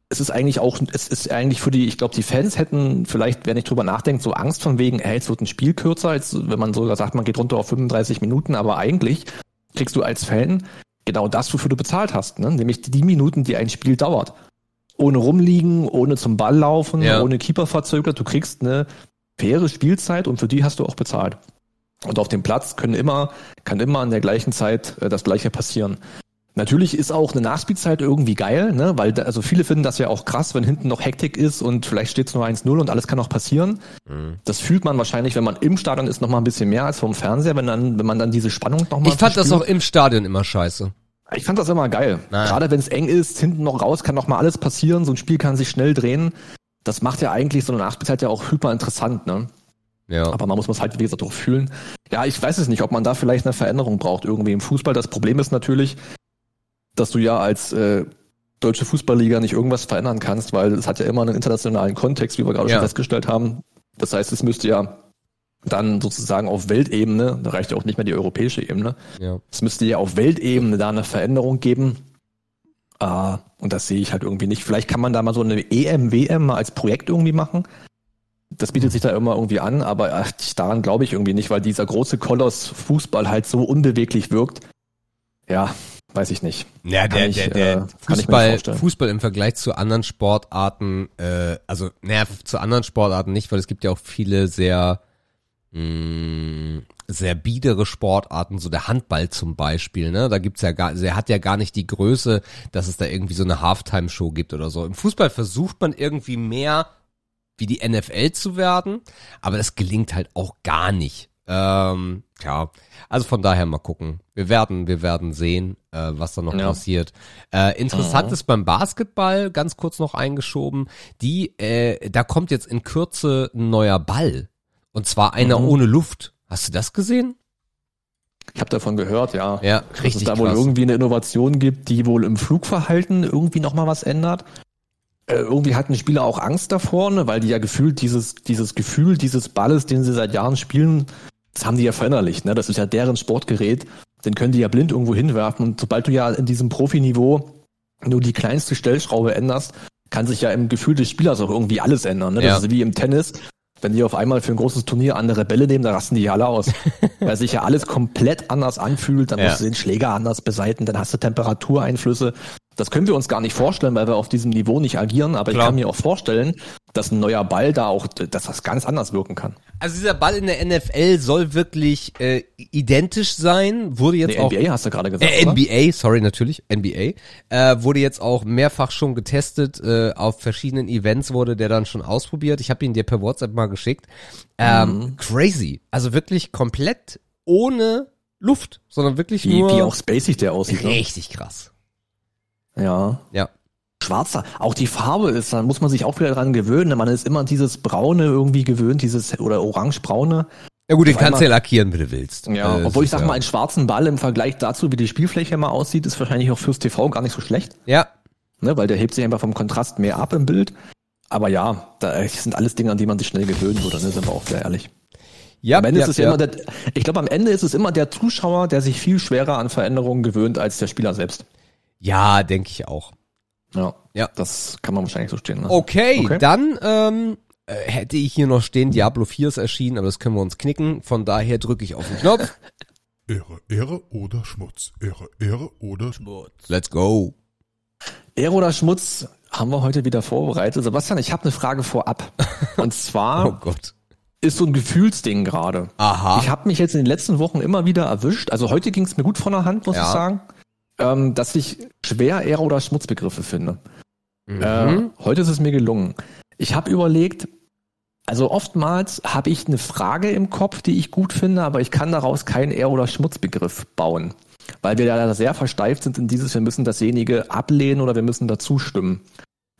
Es ist eigentlich auch, es ist eigentlich für die, ich glaube, die Fans hätten vielleicht, wer nicht drüber nachdenkt, so Angst von wegen, hey, jetzt wird ein Spiel kürzer, als wenn man sogar sagt, man geht runter auf 35 Minuten, aber eigentlich kriegst du als Fan genau das, wofür du bezahlt hast, ne? nämlich die Minuten, die ein Spiel dauert ohne rumliegen, ohne zum Ball laufen, ja. ohne Keeper verzögert. Du kriegst eine faire Spielzeit und für die hast du auch bezahlt. Und auf dem Platz können immer, kann immer an der gleichen Zeit äh, das Gleiche passieren. Natürlich ist auch eine Nachspielzeit irgendwie geil, ne? weil da, also viele finden das ja auch krass, wenn hinten noch Hektik ist und vielleicht steht es nur 1-0 und alles kann noch passieren. Mhm. Das fühlt man wahrscheinlich, wenn man im Stadion ist, noch mal ein bisschen mehr als vom Fernseher, wenn dann, wenn man dann diese Spannung noch mal Ich fand das auch im Stadion immer scheiße. Ich fand das immer geil. Naja. Gerade wenn es eng ist, hinten noch raus, kann noch mal alles passieren. So ein Spiel kann sich schnell drehen. Das macht ja eigentlich so eine Nachspielzeit ja auch hyper interessant, ne? Ja. Aber man muss es halt, wie gesagt, auch fühlen. Ja, ich weiß es nicht, ob man da vielleicht eine Veränderung braucht irgendwie im Fußball. Das Problem ist natürlich, dass du ja als äh, deutsche Fußballliga nicht irgendwas verändern kannst, weil es hat ja immer einen internationalen Kontext, wie wir gerade ja. schon festgestellt haben. Das heißt, es müsste ja dann sozusagen auf Weltebene, da reicht ja auch nicht mehr die europäische Ebene. Ja. Es müsste ja auf Weltebene da eine Veränderung geben. Uh, und das sehe ich halt irgendwie nicht. Vielleicht kann man da mal so eine EM, WM mal als Projekt irgendwie machen. Das bietet sich da immer irgendwie an, aber ach, daran glaube ich irgendwie nicht, weil dieser große Koloss Fußball halt so unbeweglich wirkt. Ja, weiß ich nicht. Ja, der, ich, der, der äh, Fußball, Fußball im Vergleich zu anderen Sportarten, äh, also, naja, zu anderen Sportarten nicht, weil es gibt ja auch viele sehr mh, mm, sehr biedere Sportarten, so der Handball zum Beispiel, ne? Da gibt's ja gar, also er hat ja gar nicht die Größe, dass es da irgendwie so eine Halftime-Show gibt oder so. Im Fußball versucht man irgendwie mehr wie die NFL zu werden, aber das gelingt halt auch gar nicht. Ähm, ja, also von daher mal gucken. Wir werden, wir werden sehen, äh, was da noch Ja. passiert. Äh, interessant Mhm. ist beim Basketball, ganz kurz noch eingeschoben, die, äh, da kommt jetzt in Kürze ein neuer Ball. Und zwar einer Mhm. ohne Luft. Hast du das gesehen? Ich habe davon gehört, ja. Ja, Dass es richtig da wohl krass. irgendwie eine Innovation gibt, die wohl im Flugverhalten irgendwie nochmal was ändert. Äh, irgendwie hatten Spieler auch Angst davor, ne, weil die ja gefühlt dieses, dieses Gefühl dieses Balles, den sie seit Jahren spielen, das haben die ja verinnerlicht. Ne? Das ist ja deren Sportgerät. Den können die ja blind irgendwo hinwerfen. Und sobald du ja in diesem Profiniveau nur die kleinste Stellschraube änderst, kann sich ja im Gefühl des Spielers auch irgendwie alles ändern. Ne? Ja. Das ist wie im Tennis. Wenn die auf einmal für ein großes Turnier andere Bälle nehmen, dann rasten die ja alle aus. (laughs) Weil sich ja alles komplett anders anfühlt, dann Ja. musst du den Schläger anders beseiten, dann hast du Temperatureinflüsse. Das können wir uns gar nicht vorstellen, weil wir auf diesem Niveau nicht agieren, aber Klar. ich kann mir auch vorstellen, dass ein neuer Ball da auch, dass das ganz anders wirken kann. Also dieser Ball in der NFL soll wirklich äh, identisch sein, wurde jetzt Nee, auch NBA hast du gerade gesagt, Äh, oder? NBA, sorry, natürlich, NBA. Äh, wurde jetzt auch mehrfach schon getestet, äh, auf verschiedenen Events wurde der dann schon ausprobiert. Ich habe ihn dir per WhatsApp mal geschickt. Ähm, Mhm. Crazy. Also wirklich komplett ohne Luft, sondern wirklich Wie, nur wie auch spacig der aussieht. Ne? richtig krass. Ja. Ja. Schwarzer. Auch die Farbe ist, da muss man sich auch wieder dran gewöhnen. Man ist immer dieses Braune irgendwie gewöhnt, dieses oder orange-braune. Ja gut, den kannst du ja einmal- lackieren, wie du willst. Ja, Äh, obwohl ich sag ist mal, einen schwarzen Ball im Vergleich dazu, wie die Spielfläche mal aussieht, ist wahrscheinlich auch fürs TV gar nicht so schlecht, Ja, ne? weil der hebt sich einfach vom Kontrast mehr ab im Bild. Aber ja, da sind alles Dinge, an die man sich schnell gewöhnen würde, ne? sind wir auch sehr ehrlich. ja, Am Ende ja, ist es ja, ja. immer der, ich glaube, am Ende ist es immer der Zuschauer, der sich viel schwerer an Veränderungen gewöhnt als der Spieler selbst. Ja, denke ich auch. Ja. Ja. Das kann man wahrscheinlich so stehen. Ne? Okay, Okay. dann ähm, äh, hätte ich hier noch stehen, Diablo 4 ist erschienen, aber das können wir uns knicken. Von daher drücke ich auf den Knopf. (laughs) Ehre, Ehre oder Schmutz. Ehre, Ehre oder Schmutz. Let's go. Ehre oder Schmutz haben wir heute wieder vorbereitet. Sebastian, ich habe eine Frage vorab. (laughs) Und Oh zwar Gott. ist so ein Gefühlsding gerade. Aha. Ich habe mich jetzt in den letzten Wochen immer wieder erwischt. Also heute ging es mir gut von der Hand, muss Ja. ich sagen. Ähm, dass ich schwer Ehre oder Schmutzbegriffe finde. Mhm. Äh, heute ist es mir gelungen. Ich habe überlegt, also oftmals habe ich eine Frage im Kopf, die ich gut finde, aber ich kann daraus keinen Ehr- oder Schmutzbegriff bauen. Weil wir da sehr versteift sind in dieses, wir müssen dasjenige ablehnen oder wir müssen dazu stimmen.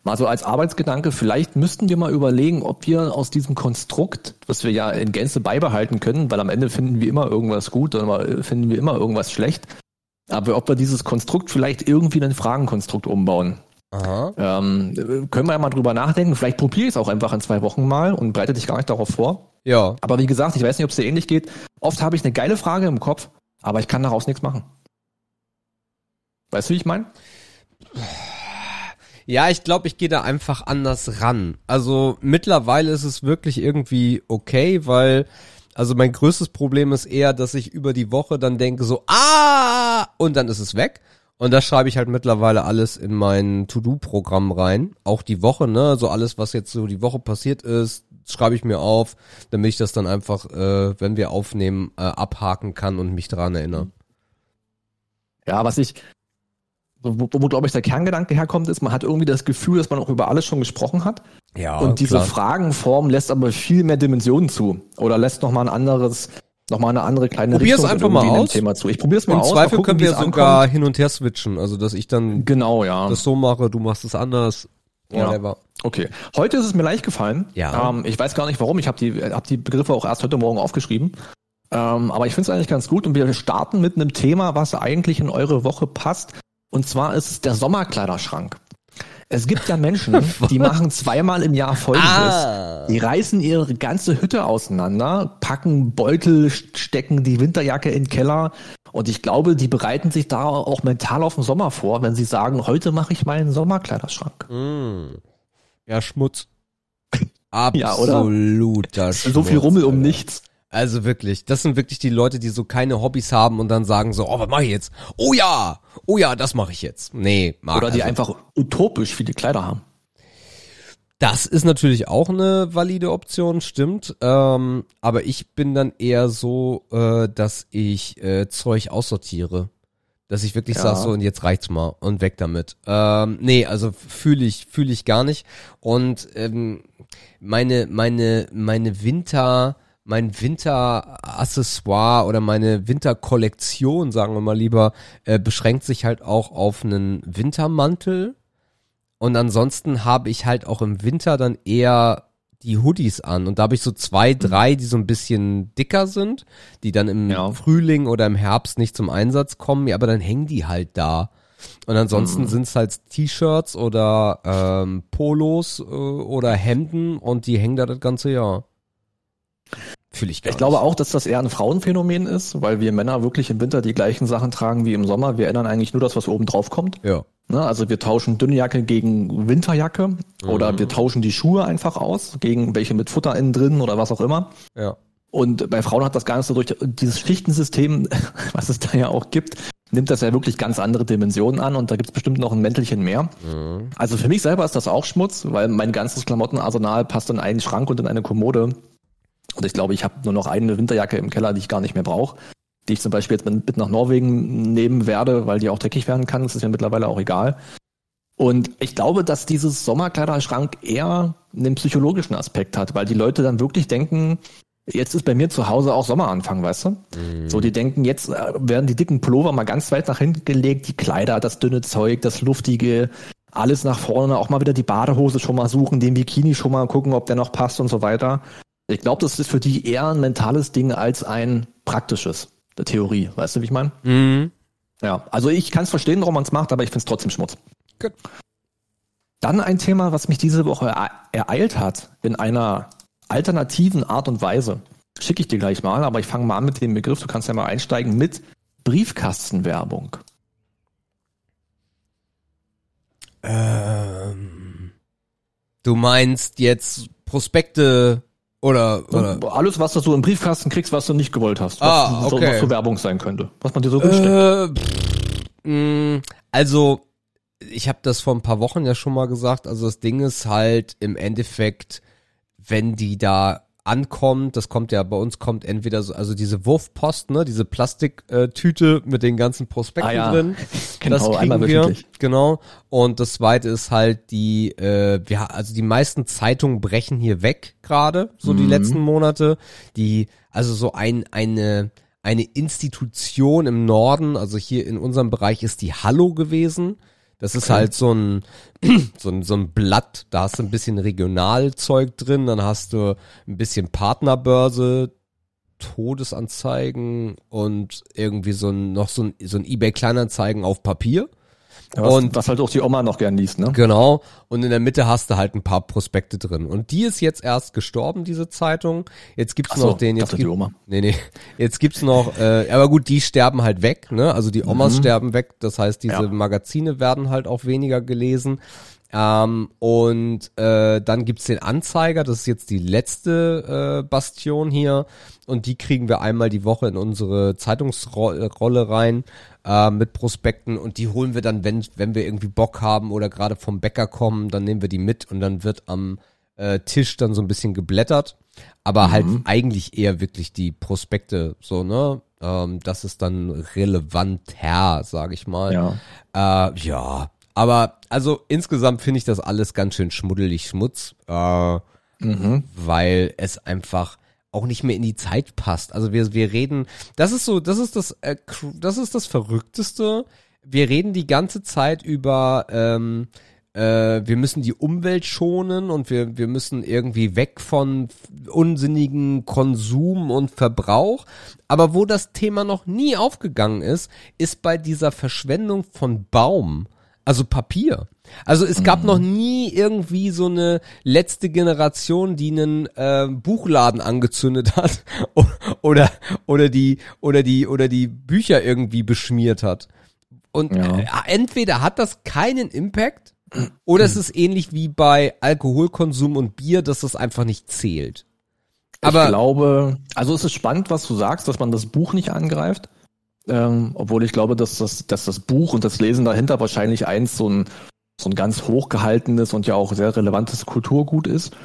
Mal so als Arbeitsgedanke, vielleicht müssten wir mal überlegen, ob wir aus diesem Konstrukt, was wir ja in Gänze beibehalten können, weil am Ende finden wir immer irgendwas gut oder finden wir immer irgendwas schlecht, aber ob wir dieses Konstrukt vielleicht irgendwie in ein Fragenkonstrukt umbauen. Aha. Ähm, können wir ja mal drüber nachdenken. Vielleicht probiere ich es auch einfach in zwei Wochen mal und bereite dich gar nicht darauf vor. Ja. Aber wie gesagt, ich weiß nicht, ob es dir ähnlich geht. Oft habe ich eine geile Frage im Kopf, aber ich kann daraus nichts machen. Weißt du, wie ich meine? Ja, ich glaube, ich gehe da einfach anders ran. Also mittlerweile ist es wirklich irgendwie okay, weil also mein größtes Problem ist eher, dass ich über die Woche dann denke so ah und dann ist es weg. Und da schreibe ich halt mittlerweile alles in mein To-Do-Programm rein. Auch die Woche, ne? So alles, was jetzt so die Woche passiert ist, schreibe ich mir auf, damit ich das dann einfach, äh, wenn wir aufnehmen, äh, abhaken kann und mich daran erinnere. Ja, was ich, wo, wo glaube ich der Kerngedanke herkommt, ist, man hat irgendwie das Gefühl, dass man auch über alles schon gesprochen hat. Ja, und diese Fragenform lässt aber viel mehr Dimensionen zu. Oder lässt nochmal ein anderes, nochmal eine andere kleine Probier's Richtung einfach mal aus. Thema zu. Ich probier's mal Im aus. mal Zweifel gucken, können wir es sogar ankommt. hin und her switchen, also dass ich dann Genau, ja. das so mache, du machst es anders. Ja. Whatever. Okay. Heute ist es mir leicht gefallen. Ja. Ähm, ich weiß gar nicht warum. Ich habe die, hab die Begriffe auch erst heute Morgen aufgeschrieben. Ähm, aber ich finde es eigentlich ganz gut und wir starten mit einem Thema, was eigentlich in eure Woche passt. Und zwar ist es der Sommerkleiderschrank. Es gibt ja Menschen, (laughs) die machen zweimal im Jahr Folgendes. Ah. Die reißen ihre ganze Hütte auseinander, packen Beutel, stecken die Winterjacke in den Keller und ich glaube, die bereiten sich da auch mental auf den Sommer vor, wenn sie sagen, heute mache ich meinen Sommerkleiderschrank. Mm. Ja, Schmutz. (laughs) Ja, oder? Absoluter Schmutz. so viel Rummel um nichts. Also wirklich, das sind wirklich die Leute, die so keine Hobbys haben und dann sagen so, oh, was mache ich jetzt? Oh ja, oh ja, das mache ich jetzt. Nee, mag Oder die also, einfach utopisch viele Kleider haben. Das ist natürlich auch eine valide Option, stimmt. Ähm, aber ich bin dann eher so, äh, dass ich äh, Zeug aussortiere. Dass ich wirklich Ja. sage, so und jetzt reicht's mal und weg damit. Ähm, nee, also fühle ich, fühle ich gar nicht. Und ähm, meine, meine, meine Winter, mein Winteraccessoire oder meine Winterkollektion, sagen wir mal lieber, äh, beschränkt sich halt auch auf einen Wintermantel. Und ansonsten habe ich halt auch im Winter dann eher die Hoodies an. Und da habe ich so zwei, drei, die so ein bisschen dicker sind, die dann im Ja. Frühling oder im Herbst nicht zum Einsatz kommen, ja, aber dann hängen die halt da. Und ansonsten sind's halt T-Shirts oder ähm, Polos äh, oder Hemden und die hängen da das ganze Jahr. Fühle ich gar Ich glaube nicht. auch, dass das eher ein Frauenphänomen ist, weil wir Männer wirklich im Winter die gleichen Sachen tragen wie im Sommer. Wir ändern eigentlich nur das, was oben drauf kommt. Ja. Ne? Also wir tauschen dünne Jacke gegen Winterjacke Mhm. oder wir tauschen die Schuhe einfach aus gegen welche mit Futter innen drin oder was auch immer. Ja. Und bei Frauen hat das so durch dieses Schichtensystem, (laughs) was es da ja auch gibt, nimmt das ja wirklich ganz andere Dimensionen an und da gibt's bestimmt noch ein Mäntelchen mehr. Also für mich selber ist das auch Schmutz, weil mein ganzes Klamottenarsenal passt in einen Schrank und in eine Kommode. Und ich glaube, ich habe nur noch eine Winterjacke im Keller, die ich gar nicht mehr brauche. Die ich zum Beispiel jetzt mit, nach Norwegen nehmen werde, weil die auch dreckig werden kann. Das ist mir mittlerweile auch egal. Und ich glaube, dass dieses Sommerkleiderschrank eher einen psychologischen Aspekt hat, weil die Leute dann wirklich denken, jetzt ist bei mir zu Hause auch Sommeranfang, weißt du? So, die denken, jetzt äh, werden die dicken Pullover mal ganz weit nach hinten gelegt, die Kleider, das dünne Zeug, das luftige, alles nach vorne, auch mal wieder die Badehose schon mal suchen, den Bikini schon mal gucken, ob der noch passt und so weiter. Ich glaube, das ist für die eher ein mentales Ding als ein praktisches, der Theorie. Weißt du, wie ich meine? Mhm. Ja, also ich kann es verstehen, warum man es macht, aber ich finde es trotzdem Schmutz. Gut. Dann ein Thema, was mich diese Woche ere- ereilt hat, in einer alternativen Art und Weise. Schicke ich dir gleich mal, aber ich fange mal an mit dem Begriff, du kannst ja mal einsteigen mit Briefkastenwerbung. Ähm, du meinst jetzt Prospekte oder, oder Alles, was du so im Briefkasten kriegst, was du nicht gewollt hast. Was, Ah, so, okay. was so Werbung sein könnte. Was man dir so wünscht. Äh, pff, mh, also, ich habe das vor ein paar Wochen ja schon mal gesagt. Also das Ding ist halt im Endeffekt, wenn die da ankommt, das kommt ja bei uns kommt entweder so, also diese Wurfpost, ne, diese Plastiktüte mit den ganzen Prospekten Ah, ja. drin. (laughs) Genau, das einmal kriegen wir, wöchentlich. genau. Und das zweite ist halt die, äh, wir, also die meisten Zeitungen brechen hier weg gerade, so die Mhm. letzten Monate. Die, also so ein, eine, eine Institution im Norden, also hier in unserem Bereich ist die Hallo gewesen. Das ist halt so ein, (clears throat) so ein, so ein Blatt, da hast du ein bisschen Regionalzeug drin, dann hast du ein bisschen Partnerbörse, Todesanzeigen und irgendwie so ein, noch so ein, so ein eBay Kleinanzeigen auf Papier. Ja, was, und- was halt auch die Oma noch gern liest, ne? Genau. Und in der Mitte hast du halt ein paar Prospekte drin. Und die ist jetzt erst gestorben, diese Zeitung. Jetzt gibt's so, noch den, jetzt dachte die gibt- Oma. Nee, nee. Jetzt gibt's noch, äh, aber gut, die sterben halt weg, ne? Also die Omas sterben weg. Das heißt, diese Mhm. Ja. Magazine werden halt auch weniger gelesen. Ähm, und äh, dann gibt's den Anzeiger, das ist jetzt die letzte äh, Bastion hier. Und die kriegen wir einmal die Woche in unsere Zeitungsrolle rein äh, mit Prospekten und die holen wir dann, wenn, wenn wir irgendwie Bock haben oder gerade vom Bäcker kommen, dann nehmen wir die mit und dann wird am äh, Tisch dann so ein bisschen geblättert. Aber halt eigentlich eher wirklich die Prospekte, so, ne? Ähm, das ist dann relevanter, sag ich mal. Ja. Äh, ja, aber also insgesamt finde ich das alles ganz schön schmuddelig Schmutz, äh, weil es einfach auch nicht mehr in die Zeit passt. Also wir wir reden, das ist so, das ist das, äh, das ist das Verrückteste. Wir reden die ganze Zeit über ähm, äh, wir müssen die Umwelt schonen und wir, wir müssen irgendwie weg von unsinnigen Konsum und Verbrauch. Aber wo das Thema noch nie aufgegangen ist, ist bei dieser Verschwendung von Baum, also Papier. Also es gab noch nie irgendwie so eine letzte Generation, die einen äh, Buchladen angezündet (laughs) hat oder oder die oder die oder die Bücher irgendwie beschmiert hat. Und Ja. äh, entweder hat das keinen Impact oder es ist ähnlich wie bei Alkoholkonsum und Bier, dass das einfach nicht zählt. Aber ich glaube, also es ist spannend, was du sagst, dass man das Buch nicht angreift. Ähm, obwohl ich glaube, dass das, dass das Buch und das Lesen dahinter wahrscheinlich eins so ein so ein ganz hochgehaltenes und ja auch sehr relevantes Kulturgut ist.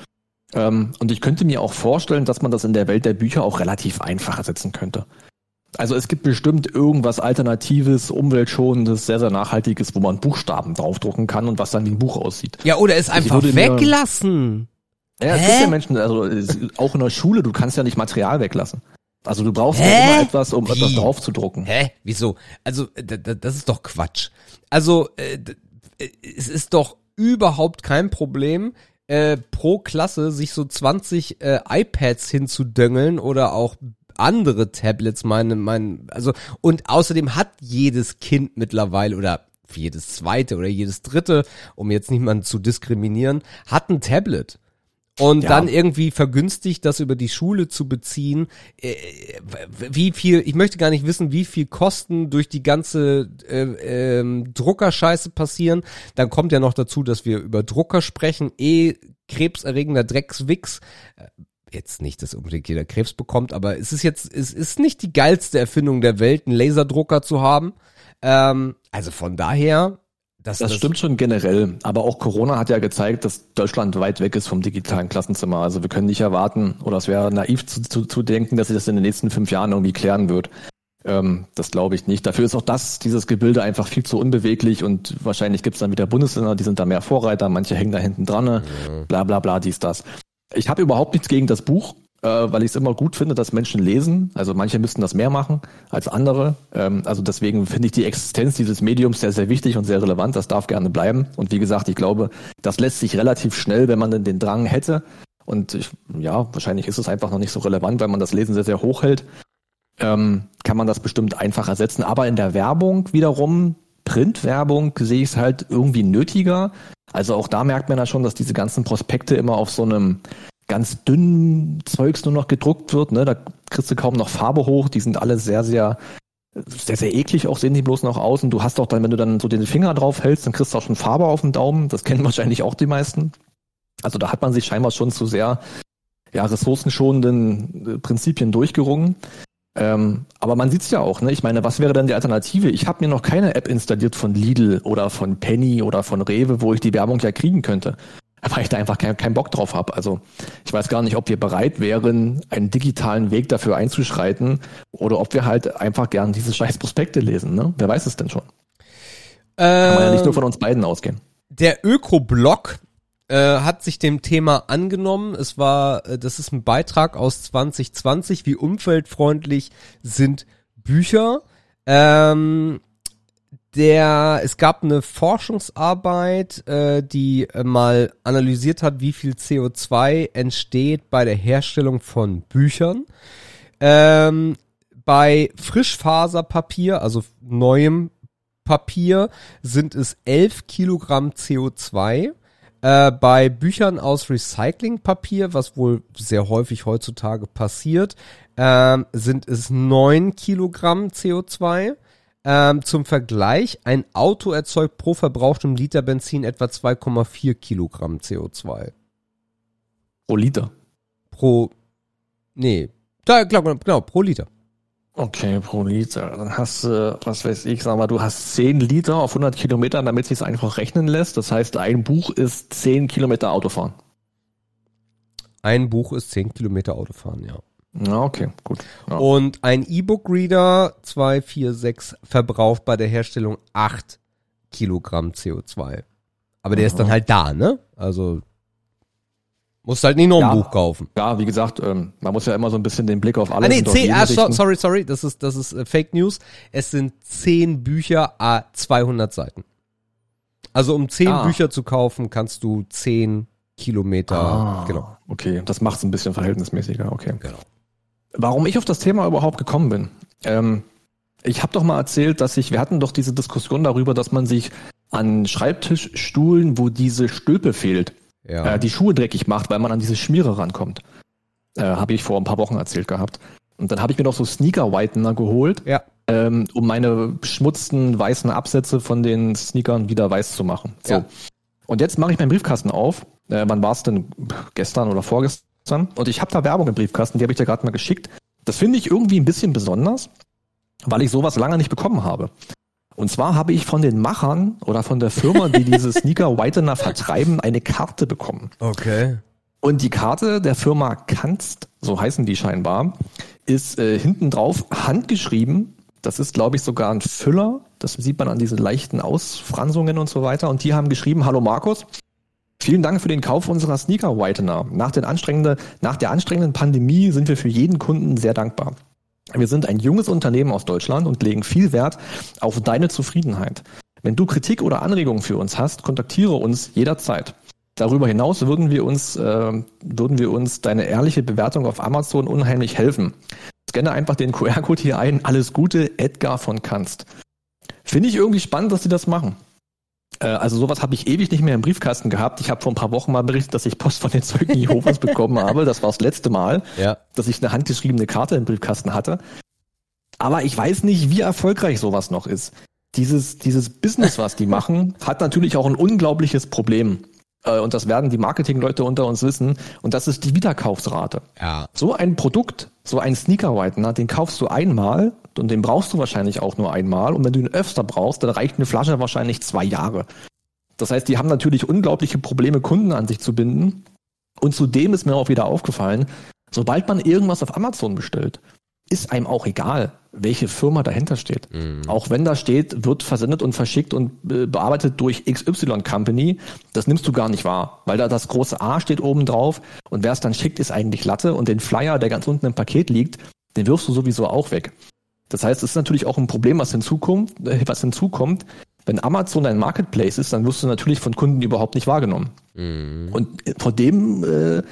Ähm, und ich könnte mir auch vorstellen, dass man das in der Welt der Bücher auch relativ einfach ersetzen könnte. Also es gibt bestimmt irgendwas Alternatives, Umweltschonendes, sehr, sehr Nachhaltiges, wo man Buchstaben draufdrucken kann und was dann wie ein Buch aussieht. Ja, oder es einfach würde mir- weglassen. Ja, es gibt ja Menschen, also auch in der Schule, du kannst ja nicht Material weglassen. Also du brauchst ja Hä? immer etwas, um etwas Wie? draufzudrucken. Hä? Wieso? Also, das ist doch Quatsch. Also, äh, äh, es ist doch überhaupt kein Problem, äh, pro Klasse sich so 20 äh, iPads hinzudöngeln oder auch andere Tablets, meine, mein, also, und außerdem hat jedes Kind mittlerweile oder jedes zweite oder jedes dritte, um jetzt niemanden zu diskriminieren, hat ein Tablet. Und Ja. dann irgendwie vergünstigt, das über die Schule zu beziehen. Äh, wie viel, ich möchte gar nicht wissen, wie viel Kosten durch die ganze äh, ähm, Druckerscheiße passieren. Dann kommt ja noch dazu, dass wir über Drucker sprechen. Eh krebserregender Dreckswix. Äh, Jetzt nicht, dass unbedingt jeder Krebs bekommt, aber es ist jetzt, es ist nicht die geilste Erfindung der Welt, einen Laserdrucker zu haben. Ähm, also von daher, das, Das stimmt schon generell, aber auch Corona hat ja gezeigt, dass Deutschland weit weg ist vom digitalen Klassenzimmer. Also wir können nicht erwarten, oder es wäre naiv zu, zu, zu denken, dass sich das in den nächsten fünf Jahren irgendwie klären wird. Ähm, das glaube ich nicht. Dafür ist auch das, dieses Gebilde einfach viel zu unbeweglich und wahrscheinlich gibt es dann wieder Bundesländer, die sind da mehr Vorreiter, manche hängen da hinten dran, ne? bla bla bla, dies, das. Ich habe überhaupt nichts gegen das Buch, äh, weil ich es immer gut finde, dass Menschen lesen. Also manche müssten das mehr machen als andere. Ähm, also deswegen finde ich die Existenz dieses Mediums sehr, sehr wichtig und sehr relevant. Das darf gerne bleiben. Und wie gesagt, ich glaube, das lässt sich relativ schnell, wenn man denn den Drang hätte. Und ich, ja, wahrscheinlich ist es einfach noch nicht so relevant, weil man das Lesen sehr, sehr hoch hält. Ähm, kann man das bestimmt einfach ersetzen. Aber in der Werbung wiederum, Printwerbung, sehe ich es halt irgendwie nötiger. Also auch da merkt man ja schon, dass diese ganzen Prospekte immer auf so einem ganz dünnen Zeugs nur noch gedruckt wird. Ne? Da kriegst du kaum noch Farbe hoch. Die sind alle sehr, sehr, sehr, sehr eklig auch, sehen die bloß noch aus. Und du hast auch dann, wenn du dann so den Finger drauf hältst, dann kriegst du auch schon Farbe auf den Daumen. Das kennen (laughs) wahrscheinlich auch die meisten. Also da hat man sich scheinbar schon zu sehr ja, ressourcenschonenden äh, Prinzipien durchgerungen. Ähm, aber man sieht's ja auch, ne? Ich meine, was wäre denn die Alternative? Ich habe mir noch keine App installiert von Lidl oder von Penny oder von Rewe, wo ich die Werbung ja kriegen könnte. Weil ich da einfach keinen keinen Bock drauf habe. Also ich weiß gar nicht, ob wir bereit wären, einen digitalen Weg dafür einzuschreiten oder ob wir halt einfach gern diese scheiß Prospekte lesen. Ne? Wer weiß es denn schon? Kann man ja nicht nur von uns beiden ausgehen. Der Öko-Blog äh, hat sich dem Thema angenommen. Es war, äh, das ist ein Beitrag aus 2020, wie umweltfreundlich sind Bücher. Ähm, der, es gab eine Forschungsarbeit, äh, die äh, mal analysiert hat, wie viel CO2 entsteht bei der Herstellung von Büchern. Ähm, bei Frischfaserpapier, also neuem Papier, sind es 11 Kilogramm CO2. Äh, bei Büchern aus Recyclingpapier, was wohl sehr häufig heutzutage passiert, ähm, sind es 9 Kilogramm CO2. Ähm, zum Vergleich, ein Auto erzeugt pro verbrauchtem Liter Benzin etwa 2,4 Kilogramm CO2. Pro Liter. Pro, nee, da, glaub, genau, pro Liter. Okay, pro Liter. Dann hast du, was weiß ich, sag mal, du hast 10 Liter auf 100 Kilometer, damit sich einfach rechnen lässt. Das heißt, ein Buch ist 10 Kilometer Autofahren. Ein Buch ist 10 Kilometer Autofahren, ja. Ja, okay, gut. Ja. Und ein E-Book-Reader 246 verbraucht bei der Herstellung 8 Kilogramm CO2. Aber der ist dann halt da, ne? Also musst halt nicht noch ein Ja. Buch kaufen. Ja, wie gesagt, ähm, man muss ja immer so ein bisschen den Blick auf alles Ah nee, und auf 10, jeden ah, so, sorry, sorry, das ist das ist äh, Fake News. Es sind 10 Bücher a 200 Seiten. Also um 10 Ah. Bücher zu kaufen, kannst du 10 Kilometer, Ah, genau. Okay, das macht es ein bisschen verhältnismäßiger, okay. Genau. Warum ich auf das Thema überhaupt gekommen bin. Ähm, ich habe doch mal erzählt, dass ich, wir hatten doch diese Diskussion darüber, dass man sich an Schreibtischstuhlen, wo diese Stülpe fehlt, Ja. äh, die Schuhe dreckig macht, weil man an diese Schmiere rankommt. Äh, habe ich vor ein paar Wochen erzählt gehabt. Und dann habe ich mir noch so Sneaker-Whitener geholt, ja. ähm, um meine beschmutzten weißen Absätze von den Sneakern wieder weiß zu machen. So. Ja. Und jetzt mache ich meinen Briefkasten auf. Äh, wann war es denn? Gestern oder vorgestern? Und ich habe da Werbung im Briefkasten, die habe ich dir gerade mal geschickt. Das finde ich irgendwie ein bisschen besonders, weil ich sowas lange nicht bekommen habe. Und zwar habe ich von den Machern oder von der Firma, die (laughs) diese Sneaker Whitener vertreiben, eine Karte bekommen. Okay. Und die Karte der Firma Kanst, so heißen die scheinbar, ist äh, hinten drauf handgeschrieben. Das ist, glaube ich, sogar ein Füller. Das sieht man an diesen leichten Ausfransungen und so weiter. Und die haben geschrieben, hallo Markus, Vielen Dank für den Kauf unserer Sneaker Whitener. Nach, den anstrengenden, nach der anstrengenden Pandemie sind wir für jeden Kunden sehr dankbar. Wir sind ein junges Unternehmen aus Deutschland und legen viel Wert auf deine Zufriedenheit. Wenn du Kritik oder Anregungen für uns hast, kontaktiere uns jederzeit. Darüber hinaus würden wir uns, äh, würden wir uns deine ehrliche Bewertung auf Amazon unheimlich helfen. Scanne einfach den QR-Code hier ein. Alles Gute, Edgar von Kanst. Finde ich irgendwie spannend, dass sie das machen. Äh, also sowas habe ich ewig nicht mehr im Briefkasten gehabt. Ich habe vor ein paar Wochen mal berichtet, dass ich Post von den Zeugen Jehovas bekommen habe. Das war das letzte Mal, Ja. dass ich eine handgeschriebene Karte im Briefkasten hatte. Aber ich weiß nicht, wie erfolgreich sowas noch ist. Dieses, dieses Business, was die machen, hat natürlich auch ein unglaubliches Problem. Äh, Und das werden die Marketingleute unter uns wissen. Und das ist die Wiederkaufsrate. Ja. So ein Produkt, so ein Sneaker Whitener, den kaufst du einmal und den brauchst du wahrscheinlich auch nur einmal. Und wenn du ihn öfter brauchst, dann reicht eine Flasche wahrscheinlich zwei Jahre. Das heißt, die haben natürlich unglaubliche Probleme, Kunden an sich zu binden. Und zudem ist mir auch wieder aufgefallen, sobald man irgendwas auf Amazon bestellt, ist einem auch egal, welche Firma dahinter steht. Auch wenn da steht, wird versendet und verschickt und äh, bearbeitet durch XY Company, das nimmst du gar nicht wahr, weil da das große A steht oben drauf und wer es dann schickt, ist eigentlich Latte und den Flyer, der ganz unten im Paket liegt, den wirfst du sowieso auch weg. Das heißt, es ist natürlich auch ein Problem, was hinzukommt, äh, was hinzukommt. Wenn Amazon ein Marketplace ist, dann wirst du natürlich von Kunden überhaupt nicht wahrgenommen. Und vor dem, äh,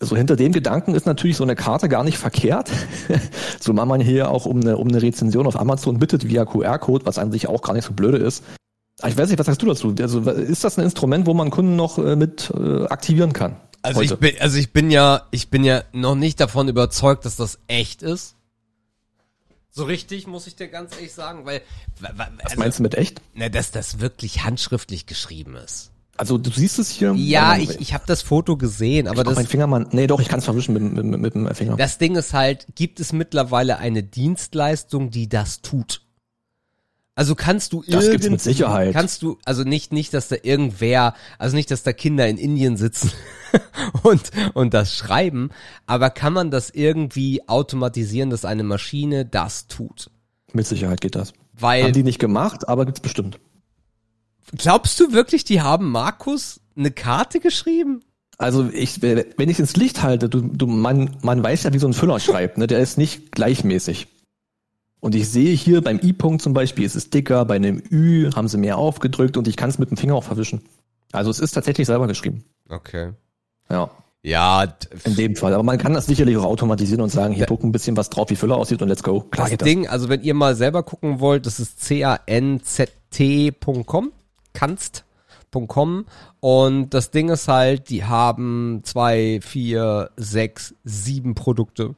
so hinter dem Gedanken ist natürlich so eine Karte gar nicht verkehrt. (laughs) Zumal man hier auch um eine, um eine Rezension auf Amazon bittet via QR-Code, was an sich auch gar nicht so blöde ist. Aber Ich weiß nicht, was sagst du dazu? Also ist das ein Instrument, wo man Kunden noch äh, mit äh, aktivieren kann? Also heute? ich bin, also ich bin ja, ich bin ja noch nicht davon überzeugt, dass das echt ist. So richtig, muss ich dir ganz ehrlich sagen, weil, wa- Was also, meinst du mit echt? na, dass das wirklich handschriftlich geschrieben ist. Also du siehst es hier? Ja, ich, ich habe das Foto gesehen, aber ich das, mein Finger mal. Nee, doch, ich kann es verwischen mit, mit, mit dem Finger. das Ding ist halt, gibt es mittlerweile eine Dienstleistung, die das tut? Also kannst du Das gibt's irgend- mit Sicherheit. Kannst du, also nicht, nicht, dass da irgendwer, also nicht, dass da Kinder in Indien sitzen (laughs) und, und das schreiben, aber kann man das irgendwie automatisieren, dass eine Maschine das tut? mit Sicherheit geht das. Weil, Haben die nicht gemacht, aber gibt's bestimmt. glaubst du wirklich, die haben Markus eine Karte geschrieben? Also ich, wenn ich ins Licht halte, du, du, man, man weiß ja, wie so ein Füller schreibt, ne? Der ist nicht gleichmäßig. Und ich sehe hier beim I-Punkt zum Beispiel, ist es dicker, bei einem Ü haben sie mehr aufgedrückt und ich kann es mit dem Finger auch verwischen. Also es ist tatsächlich selber geschrieben. Okay. Ja, Ja, in dem Fall. Aber man kann das sicherlich auch automatisieren und sagen, hier guck ein bisschen was drauf, wie Füller aussieht und let's go. Klar das geht Ding, also wenn ihr mal selber gucken wollt, das ist canzt.com, kanzt.com und das Ding ist halt, die haben zwei, vier, sechs, sieben Produkte.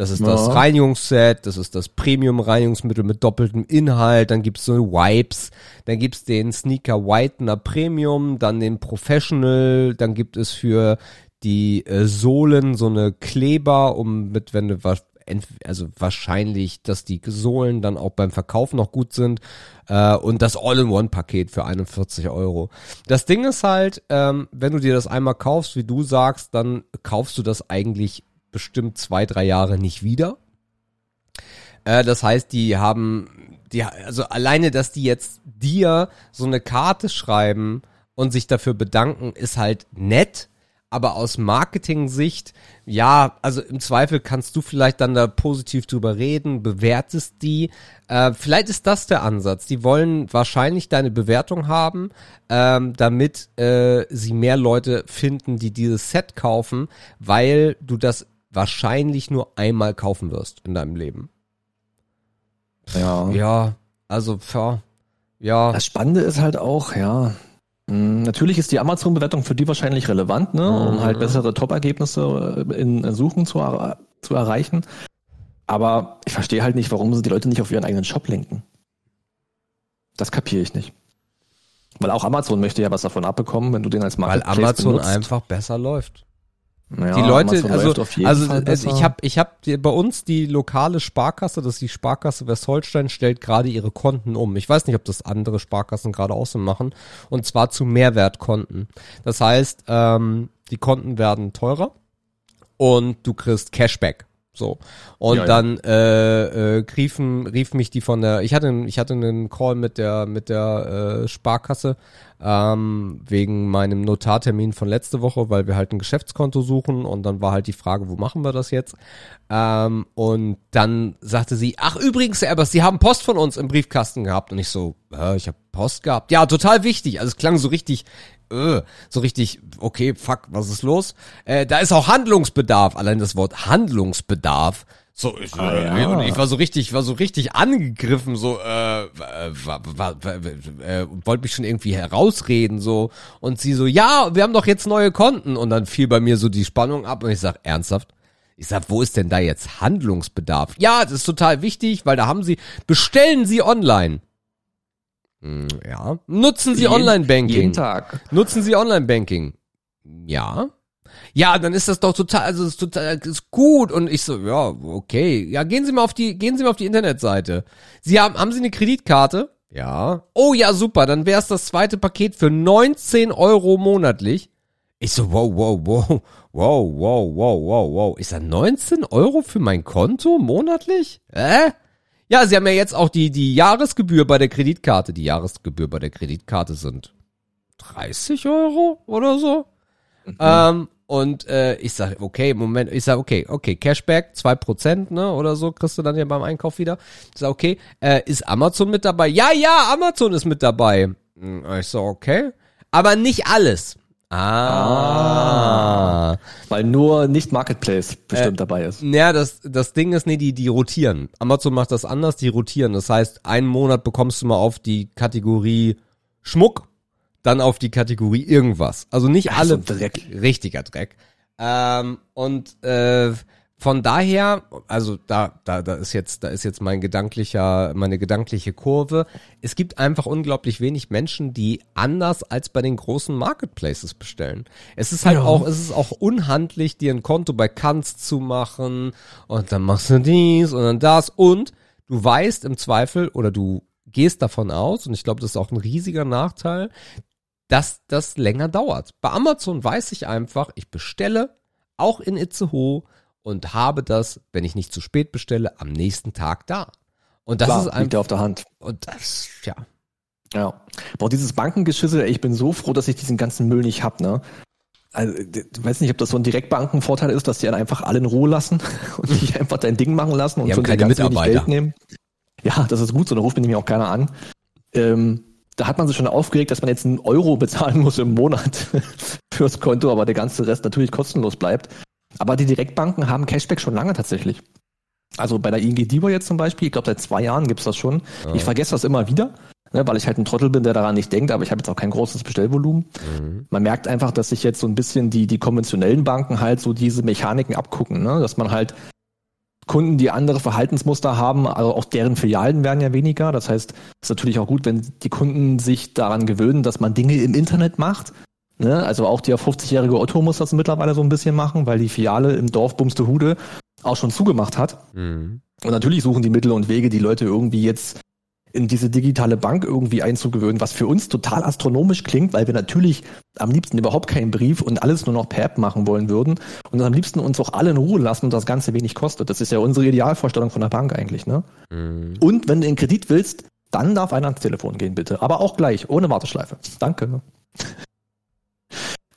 Das ist das Ja. Reinigungsset, das ist das Premium-Reinigungsmittel mit doppeltem Inhalt, dann gibt's so Wipes, dann gibt's den Sneaker Whitener Premium, dann den Professional, dann gibt es für die äh, Sohlen so eine Kleber, um mit, wenn du was also wahrscheinlich, dass die Sohlen dann auch beim Verkauf noch gut sind äh, und das All-in-One-Paket für 41 Euro. Das Ding ist halt, ähm, wenn du dir das einmal kaufst, wie du sagst, dann kaufst du das eigentlich bestimmt zwei, drei Jahre nicht wieder. Äh, das heißt, die haben, die, also alleine, dass die jetzt dir so eine Karte schreiben und sich dafür bedanken, ist halt nett. Aber aus Marketing-Sicht, ja, also im Zweifel kannst du vielleicht dann da positiv drüber reden, bewertest die. Äh, vielleicht ist das der Ansatz. Die wollen wahrscheinlich deine Bewertung haben, ähm, damit äh, sie mehr Leute finden, die dieses Set kaufen, weil du das wahrscheinlich nur einmal kaufen wirst in deinem Leben. Ja. Ja, also, ja, ja. Das Spannende ist halt auch, ja, mh, natürlich ist die Amazon-Bewertung für die wahrscheinlich relevant, ne, um halt bessere Top-Ergebnisse äh, in, in Suchen zu, er zu erreichen. Aber ich verstehe halt nicht, warum sie die Leute nicht auf ihren eigenen Shop lenken. Das kapiere ich nicht. Weil auch Amazon möchte ja was davon abbekommen, wenn du den als Weil Marketplace Amazon benutzt. einfach besser läuft. Ja, die Leute, also, also also ich habe ich hab bei uns die lokale Sparkasse, das ist die Sparkasse Westholstein, stellt gerade ihre Konten um. Ich weiß nicht, ob das andere Sparkassen gerade auch so machen. Und zwar zu Mehrwertkonten. Das heißt, ähm, die Konten werden teurer und du kriegst Cashback. So. Und Ja, ja. dann äh, äh, riefen, rief mich die von der, ich hatte, ich hatte einen Call mit der, mit der äh, Sparkasse ähm, wegen meinem Notartermin von letzte Woche, weil wir halt ein Geschäftskonto suchen und dann war halt die Frage, wo machen wir das jetzt? Ähm, und dann sagte sie, ach übrigens, Herr Erbers, Sie haben Post von uns im Briefkasten gehabt. Und ich so, äh, ich habe Post gehabt. Ja, total wichtig. Also es klang so richtig, äh, so richtig, okay, fuck, was ist los? Äh, da ist auch Handlungsbedarf. Allein das Wort Handlungsbedarf. So, ich, äh, und ich war so richtig, war so richtig angegriffen, so, äh, war, äh, wollte mich schon irgendwie herausreden, so. Und sie so, ja, wir haben doch jetzt neue Konten. Und dann fiel bei mir so die Spannung ab und ich sag, ernsthaft? Ich sag, wo ist denn da jetzt Handlungsbedarf? Ja, das ist total wichtig, weil da haben sie, bestellen Sie online. Hm, ja. Nutzen Sie Online-Banking. Jeden Tag. Nutzen Sie Online-Banking? Ja. Ja, dann ist das doch total, also das ist total, das ist gut. Und ich so, ja, okay. Ja, gehen Sie mal auf die, gehen Sie mal auf die Internetseite. Sie haben, haben Sie eine Kreditkarte? Ja. Oh ja, super. Dann wäre es das zweite Paket für 19 Euro monatlich. Ich so, wow, wow, wow, wow, wow, wow, wow, wow. Ich sag, 19 Euro für mein Konto monatlich? Äh? Ja, sie haben ja jetzt auch die, die Jahresgebühr bei der Kreditkarte. Die Jahresgebühr bei der Kreditkarte sind 30 Euro oder so. Ähm, und äh, ich sag, okay, Moment, ich sag, okay, okay, Cashback, 2%, ne, oder so, kriegst du dann ja beim Einkauf wieder. Ich sag, okay, äh, ist Amazon mit dabei? Ja, ja, Amazon ist mit dabei. Hm, Ich so, okay. Aber nicht alles. Ah. Weil nur nicht Marketplace bestimmt Äh, dabei ist. Ja, das, das Ding ist, nee, die, die rotieren. Amazon macht das anders, die rotieren. Das heißt, einen Monat bekommst du mal auf die Kategorie Schmuck, dann auf die Kategorie irgendwas. Also nicht Ach, alle. so Dreck. Richtiger Dreck. Ähm, und äh, von daher, also da, da, da ist jetzt, da ist jetzt mein gedanklicher, meine gedankliche Kurve. Es gibt einfach unglaublich wenig Menschen, die anders als bei den großen Marketplaces bestellen. Es ist halt Ja. auch, es ist auch unhandlich, dir ein Konto bei Kanz zu machen und dann machst du dies und dann das und du weißt im Zweifel oder du gehst davon aus und ich glaube, das ist auch ein riesiger Nachteil, dass das länger dauert. Bei Amazon weiß ich einfach, ich bestelle auch in Itzehoe und habe das, wenn ich nicht zu spät bestelle, am nächsten Tag da. Und das Klar, ist liegt einfach, ja auf der Hand. und das, ja. Ja. Boah, dieses Bankengeschisse, ey, ich bin so froh, dass ich diesen ganzen Müll nicht hab, ne? Also, ich weiß nicht, ob das so ein Direktbankenvorteil ist, dass die dann einfach alle in Ruhe lassen (laughs) und dich einfach dein Ding machen lassen und Die dir keine Mitarbeiter. Geld nehmen. Ja, das ist gut, so da ruft mir nämlich auch keiner an. Ähm, da hat man sich schon aufgeregt, dass man jetzt einen Euro bezahlen muss im Monat (laughs) fürs Konto, aber der ganze Rest natürlich kostenlos bleibt. Aber die Direktbanken haben Cashback schon lange tatsächlich. Also bei der ING DIBA jetzt zum Beispiel, ich glaube seit zwei Jahren gibt's das schon. Ich vergesse das immer wieder, ne, weil ich halt ein Trottel bin, der daran nicht denkt, aber ich habe jetzt auch kein großes Bestellvolumen. Man merkt einfach, dass sich jetzt so ein bisschen die, die konventionellen Banken halt so diese Mechaniken abgucken, ne? dass man halt Kunden, die andere Verhaltensmuster haben, also auch deren Filialen werden ja weniger. Das heißt, es ist natürlich auch gut, wenn die Kunden sich daran gewöhnen, dass man Dinge im Internet macht. Ne? Also auch der 50-jährige Otto muss das mittlerweile so ein bisschen machen, weil die Filiale im Dorf Bumstehude auch schon zugemacht hat. Mhm. Und natürlich suchen die Mittel und Wege, die Leute irgendwie jetzt in diese digitale Bank irgendwie einzugewöhnen, was für uns total astronomisch klingt, weil wir natürlich am liebsten überhaupt keinen Brief und alles nur noch per App machen wollen würden und am liebsten uns auch alle in Ruhe lassen und das Ganze wenig kostet. Das ist ja unsere Idealvorstellung von der Bank eigentlich, ne? Mhm. Und wenn du den Kredit willst, dann darf einer ans Telefon gehen, bitte. Aber auch gleich, ohne Warteschleife. Danke.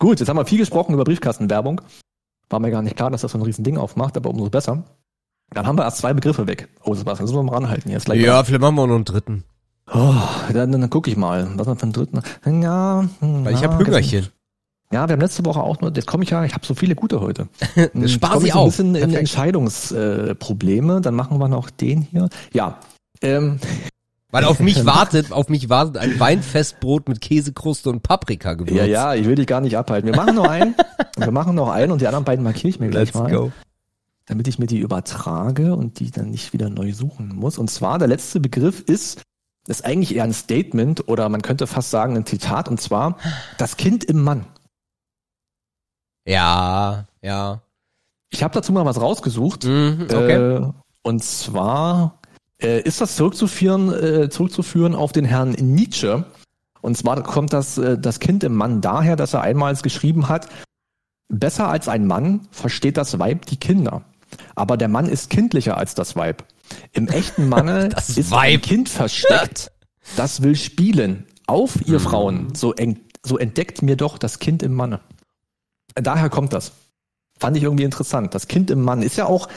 Gut, jetzt haben wir viel gesprochen über Briefkastenwerbung. War mir gar nicht klar, dass das so ein Riesending aufmacht, aber umso besser. Dann haben wir erst zwei Begriffe weg. Oh, Sebastian, müssen wir mal ranhalten jetzt. Gleich Ja, vielleicht machen wir noch einen dritten. Oh, dann, dann gucke ich mal. Was haben wir für einen dritten? Ja, hm, Weil ich habe Hüngerchen. Ja, wir haben letzte Woche auch nur, jetzt komme ich ja, ich habe so viele gute heute. (laughs) Spar sie so ein auf. bisschen in Perfekt. Entscheidungsprobleme. Äh, dann machen wir noch den hier. Ja, ähm, Weil auf mich (laughs) wartet, auf mich wartet ein Weinfestbrot mit Käsekruste und Paprikagewürz. ja, ja, ich will dich gar nicht abhalten. Wir machen noch einen. wir machen noch einen und die anderen beiden markiere ich mir gleich Let's mal. go. damit ich mir die übertrage und die dann nicht wieder neu suchen muss. Und zwar der letzte Begriff ist, ist eigentlich eher ein Statement oder man könnte fast sagen ein Zitat und zwar das Kind im Mann. Ja, Ja. Ich habe dazu mal was rausgesucht. Mhm, okay. Äh, und zwar äh, ist das zurückzuführen, äh, zurückzuführen auf den Herrn Nietzsche. Und zwar kommt das, äh, das Kind im Mann daher, dass er einmal geschrieben hat, besser als ein Mann versteht das Weib die Kinder. Aber der Mann ist kindlicher als das Weib. Im echten Manne (laughs) Das ist Weib. ein Kind versteckt, das will spielen. Auf ihr Frauen, so, ent, so entdeckt mir doch das Kind im Manne. Daher kommt das. Fand ich irgendwie interessant. Das Kind im Mann ist ja auch,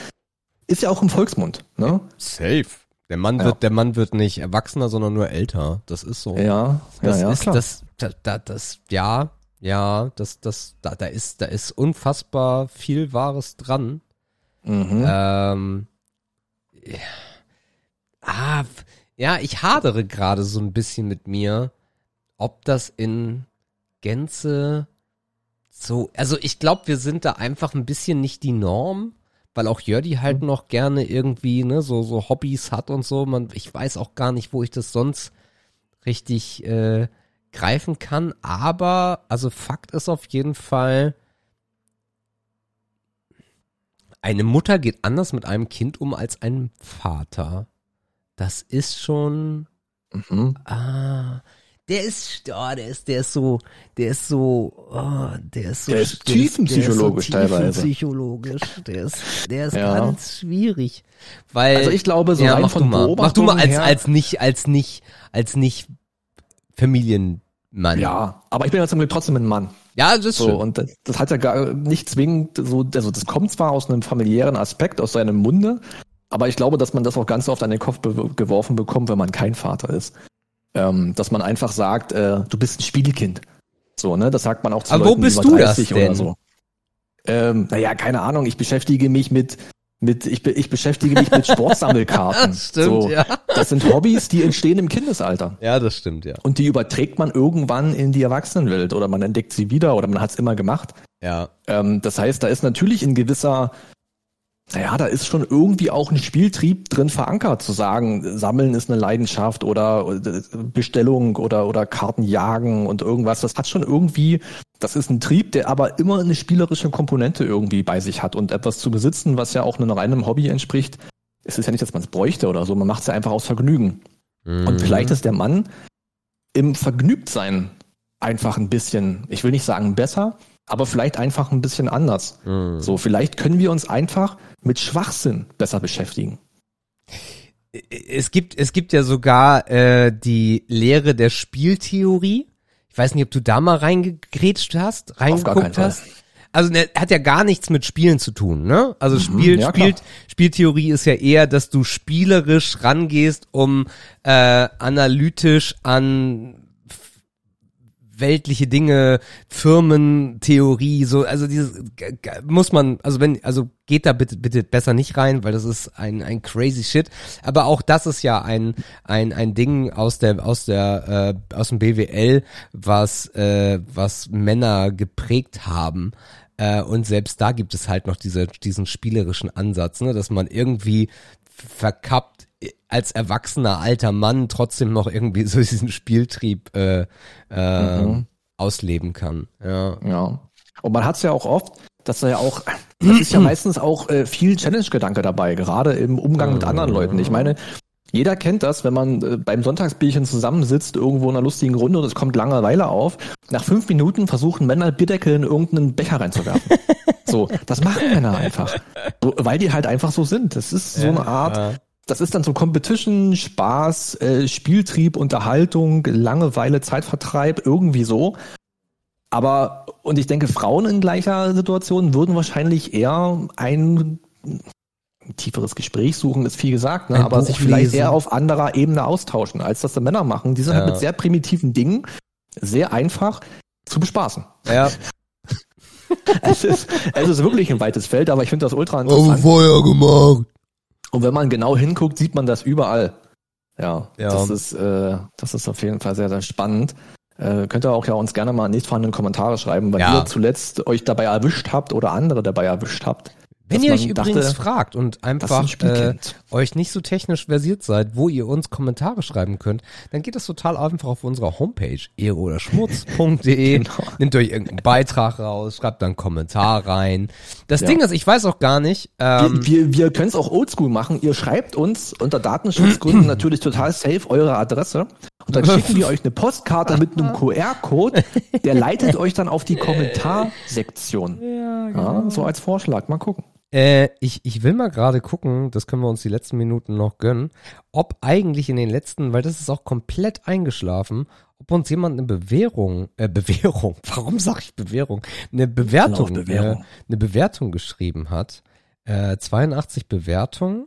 ist ja auch im Volksmund. Ne? Safe. Der Mann Ja. wird, der Mann wird nicht erwachsener, sondern nur älter. Das ist so. Ja, ja, das ja, ist klar. das, da, da, das, ja, ja, das, das, da, da ist, da ist unfassbar viel Wahres dran. Mhm. Ähm, ja. ah, ja, ich hadere gerade so ein bisschen mit mir, ob das in Gänze so, also ich glaube, wir sind da einfach ein bisschen nicht die Norm, weil auch Jördi halt noch gerne irgendwie, ne, so, so Hobbys hat und so. Man, ich weiß auch gar nicht, wo ich das sonst richtig äh, greifen kann, aber, also Fakt ist auf jeden Fall, eine Mutter geht anders mit einem Kind um als ein Vater. Das ist schon, Mhm. ah, der ist, oh, der ist, der ist so, der ist so, oh, der ist so, Der ist tiefenpsychologisch der ist so teilweise. tiefenpsychologisch. Der ist, der ist Ja. ganz schwierig, weil Also ich glaube, so ja, mach von du mal, mach du mal als her, als nicht als nicht als nicht Familienmann. Ja, aber ich bin ja zum Glück trotzdem ein Mann. ja, das ist So, schön. und das, das hat ja gar nicht zwingend so, also das kommt zwar aus einem familiären Aspekt, aus seinem Munde, aber ich glaube, dass man das auch ganz oft an den Kopf be geworfen bekommt, wenn man kein Vater ist. Ähm, dass man einfach sagt, äh, du bist ein Spielkind. So, ne? Das sagt man auch zu Aber wo Leuten bist über du das 30 denn? oder so. Ähm, naja, keine Ahnung, ich beschäftige mich mit, mit ich, be ich beschäftige mich mit (laughs) Sportsammelkarten. Stimmt, so, ja. Das sind Hobbys, die entstehen im Kindesalter. Ja, das stimmt, ja. Und die überträgt man irgendwann in die Erwachsenenwelt oder man entdeckt sie wieder oder man hat es immer gemacht. Ja. Ähm, das heißt, da ist natürlich ein gewisser, naja, da ist schon irgendwie auch ein Spieltrieb drin verankert, zu sagen, Sammeln ist eine Leidenschaft oder äh, Bestellung oder, oder Karten jagen und irgendwas. Das hat schon irgendwie, das ist ein Trieb, der aber immer eine spielerische Komponente irgendwie bei sich hat und etwas zu besitzen, was ja auch einem reinem Hobby entspricht. Es ist ja nicht, dass man es bräuchte oder so, man macht es ja einfach aus Vergnügen. Mhm. Und vielleicht ist der Mann im Vergnügtsein einfach ein bisschen, ich will nicht sagen besser, aber vielleicht einfach ein bisschen anders. Mhm. So, vielleicht können wir uns einfach mit Schwachsinn besser beschäftigen. es gibt es gibt ja sogar äh, die Lehre der Spieltheorie. Ich weiß nicht, ob du da mal reingegrätscht hast, reingeguckt Fall. hast. Also ne, hat ja gar nichts mit Spielen zu tun, ne? Also Spiel, Mhm, ja. Spiel, Spieltheorie ist ja eher, dass du spielerisch rangehst, um äh, analytisch an weltliche Dinge, Firmentheorie, so, also dieses muss man, also wenn, also geht da bitte, bitte besser nicht rein, weil das ist ein, ein crazy shit. Aber auch das ist ja ein, ein, ein Ding aus der, aus der, äh, aus dem BWL, was, äh, was Männer geprägt haben. Äh, und selbst da gibt es halt noch diese, diesen spielerischen Ansatz, ne, dass man irgendwie verkappt als erwachsener alter Mann trotzdem noch irgendwie so diesen Spieltrieb äh, äh, Mhm. ausleben kann. Ja. Ja. Und man hat es ja auch oft, dass da ja auch, das ist ja (clears throat) meistens auch äh, viel Challenge-Gedanke dabei, gerade im Umgang mit anderen Leuten. Ich meine, jeder kennt das, wenn man äh, beim Sonntagsbierchen zusammensitzt, irgendwo in einer lustigen Runde und es kommt Langeweile auf. Nach fünf Minuten versuchen Männer Bierdeckel in irgendeinen Becher reinzuwerfen. (laughs) so, das machen Männer einfach. So, weil die halt einfach so sind. Das ist so eine Art. Das ist dann so Competition, Spaß, äh, Spieltrieb, Unterhaltung, Langeweile, Zeitvertreib, irgendwie so. Aber, und ich denke, Frauen in gleicher Situation würden wahrscheinlich eher ein, ein tieferes Gespräch suchen, ist viel gesagt, ne? Ein aber Buch sich vielleicht lesen. eher auf anderer Ebene austauschen, als das die Männer machen. Die sind Ja. halt mit sehr primitiven Dingen sehr einfach zu bespaßen. ja. (laughs) es, ist, es ist wirklich ein weites Feld, aber ich finde das ultra interessant. Feuer gemacht. Und wenn man genau hinguckt, sieht man das überall. Ja, Ja. Das, ist, äh, das ist auf jeden Fall sehr, sehr spannend. Äh, könnt ihr auch ja uns gerne mal nächstvorhandenen Kommentare schreiben, weil Ja. ihr zuletzt euch dabei erwischt habt oder andere dabei erwischt habt. Wenn ihr euch übrigens dachte, fragt und einfach äh, euch nicht so technisch versiert seid, wo ihr uns Kommentare schreiben könnt, dann geht das total einfach auf unserer Homepage ehre oder schmutz.de. (laughs) Genau. Nehmt euch irgendeinen Beitrag raus, schreibt dann einen Kommentar rein. Das Ja. Ding ist, ich weiß auch gar nicht, ähm, wir wir, wir können es auch oldschool machen. Ihr schreibt uns unter Datenschutzgründen (clears throat) natürlich total safe eure Adresse. Und dann (laughs) schicken wir euch eine Postkarte mit einem QR-Code, der leitet (laughs) euch dann auf die Kommentarsektion. Ja, so als Vorschlag. Mal gucken. Äh, ich, ich will mal gerade gucken, das können wir uns die letzten Minuten noch gönnen, ob eigentlich in den letzten, weil das ist auch komplett eingeschlafen, ob uns jemand eine Bewährung, äh, Bewährung, (laughs) warum sag ich Bewährung? Eine Bewertung, Laufbewährung. Äh, eine Bewertung geschrieben hat. Äh, 82 Bewertungen.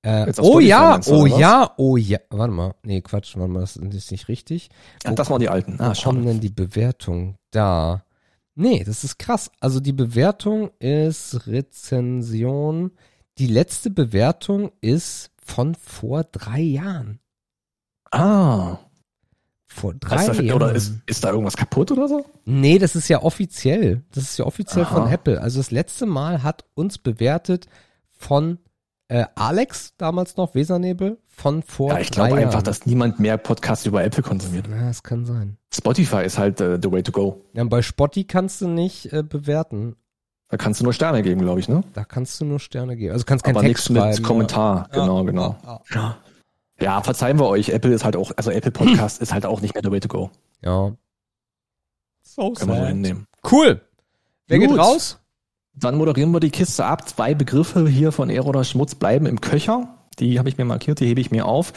Äh, oh ja, oh was? ja, oh ja. Warte mal, nee, Quatsch, warte mal, das ist nicht richtig. Ja, das waren die alten. Ah, Wo kommen schade. denn die Bewertungen da? Nee, das ist krass. Also die Bewertung ist Rezension. Die letzte Bewertung ist von vor drei Jahren. Ah. Vor drei da, Jahren. oder ist, ist da irgendwas kaputt oder so? nee, das ist ja offiziell. Das ist ja offiziell von Aha. Apple. Also das letzte Mal hat uns bewertet von äh, Alex, damals noch, Wesernebel, von vor Ja, ich glaube Jahren. einfach, dass niemand mehr Podcasts über Apple konsumiert. Ja, das kann sein. Spotify ist halt äh, the way to go. Ja, und bei Spotti kannst du nicht äh, bewerten. Da kannst du nur Sterne geben, glaube ich, ne? Da kannst du nur Sterne geben. Also kannst keinen Aber Text nichts schreiben. mit Kommentar. Ja. Genau, genau. Ja, Ja. verzeihen wir euch. Apple ist halt auch, also Apple Podcast ist halt auch nicht mehr the way to go. ja. So Können wir so hinnehmen. Cool. Wer Gut. geht raus? Dann moderieren wir die Kiste ab. Zwei Begriffe hier von Ehre oder Schmutz bleiben im Köcher. Die habe ich mir markiert, die hebe ich mir auf.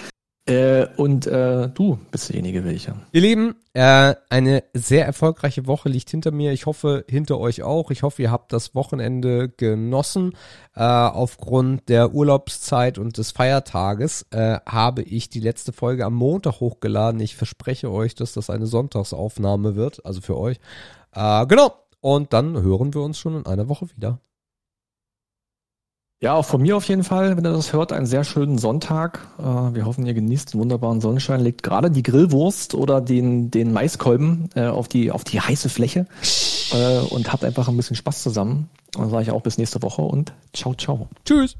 Äh, und äh, du bist derjenige welcher. Ihr Lieben, äh, eine sehr erfolgreiche Woche liegt hinter mir. Ich hoffe, hinter euch auch. Ich hoffe, ihr habt das Wochenende genossen. Äh, aufgrund der Urlaubszeit und des Feiertages äh, habe ich die letzte Folge am Montag hochgeladen. Ich verspreche euch, dass das eine Sonntagsaufnahme wird, also für euch. Äh, genau. Und dann hören wir uns schon in einer Woche wieder. Ja, auch von mir auf jeden Fall, wenn ihr das hört, einen sehr schönen Sonntag. Äh, wir hoffen, ihr genießt den wunderbaren Sonnenschein, legt gerade die Grillwurst oder den, den Maiskolben äh, auf, die, auf die heiße Fläche äh, und habt einfach ein bisschen Spaß zusammen. Dann sage ich auch bis nächste Woche und ciao, ciao. Tschüss.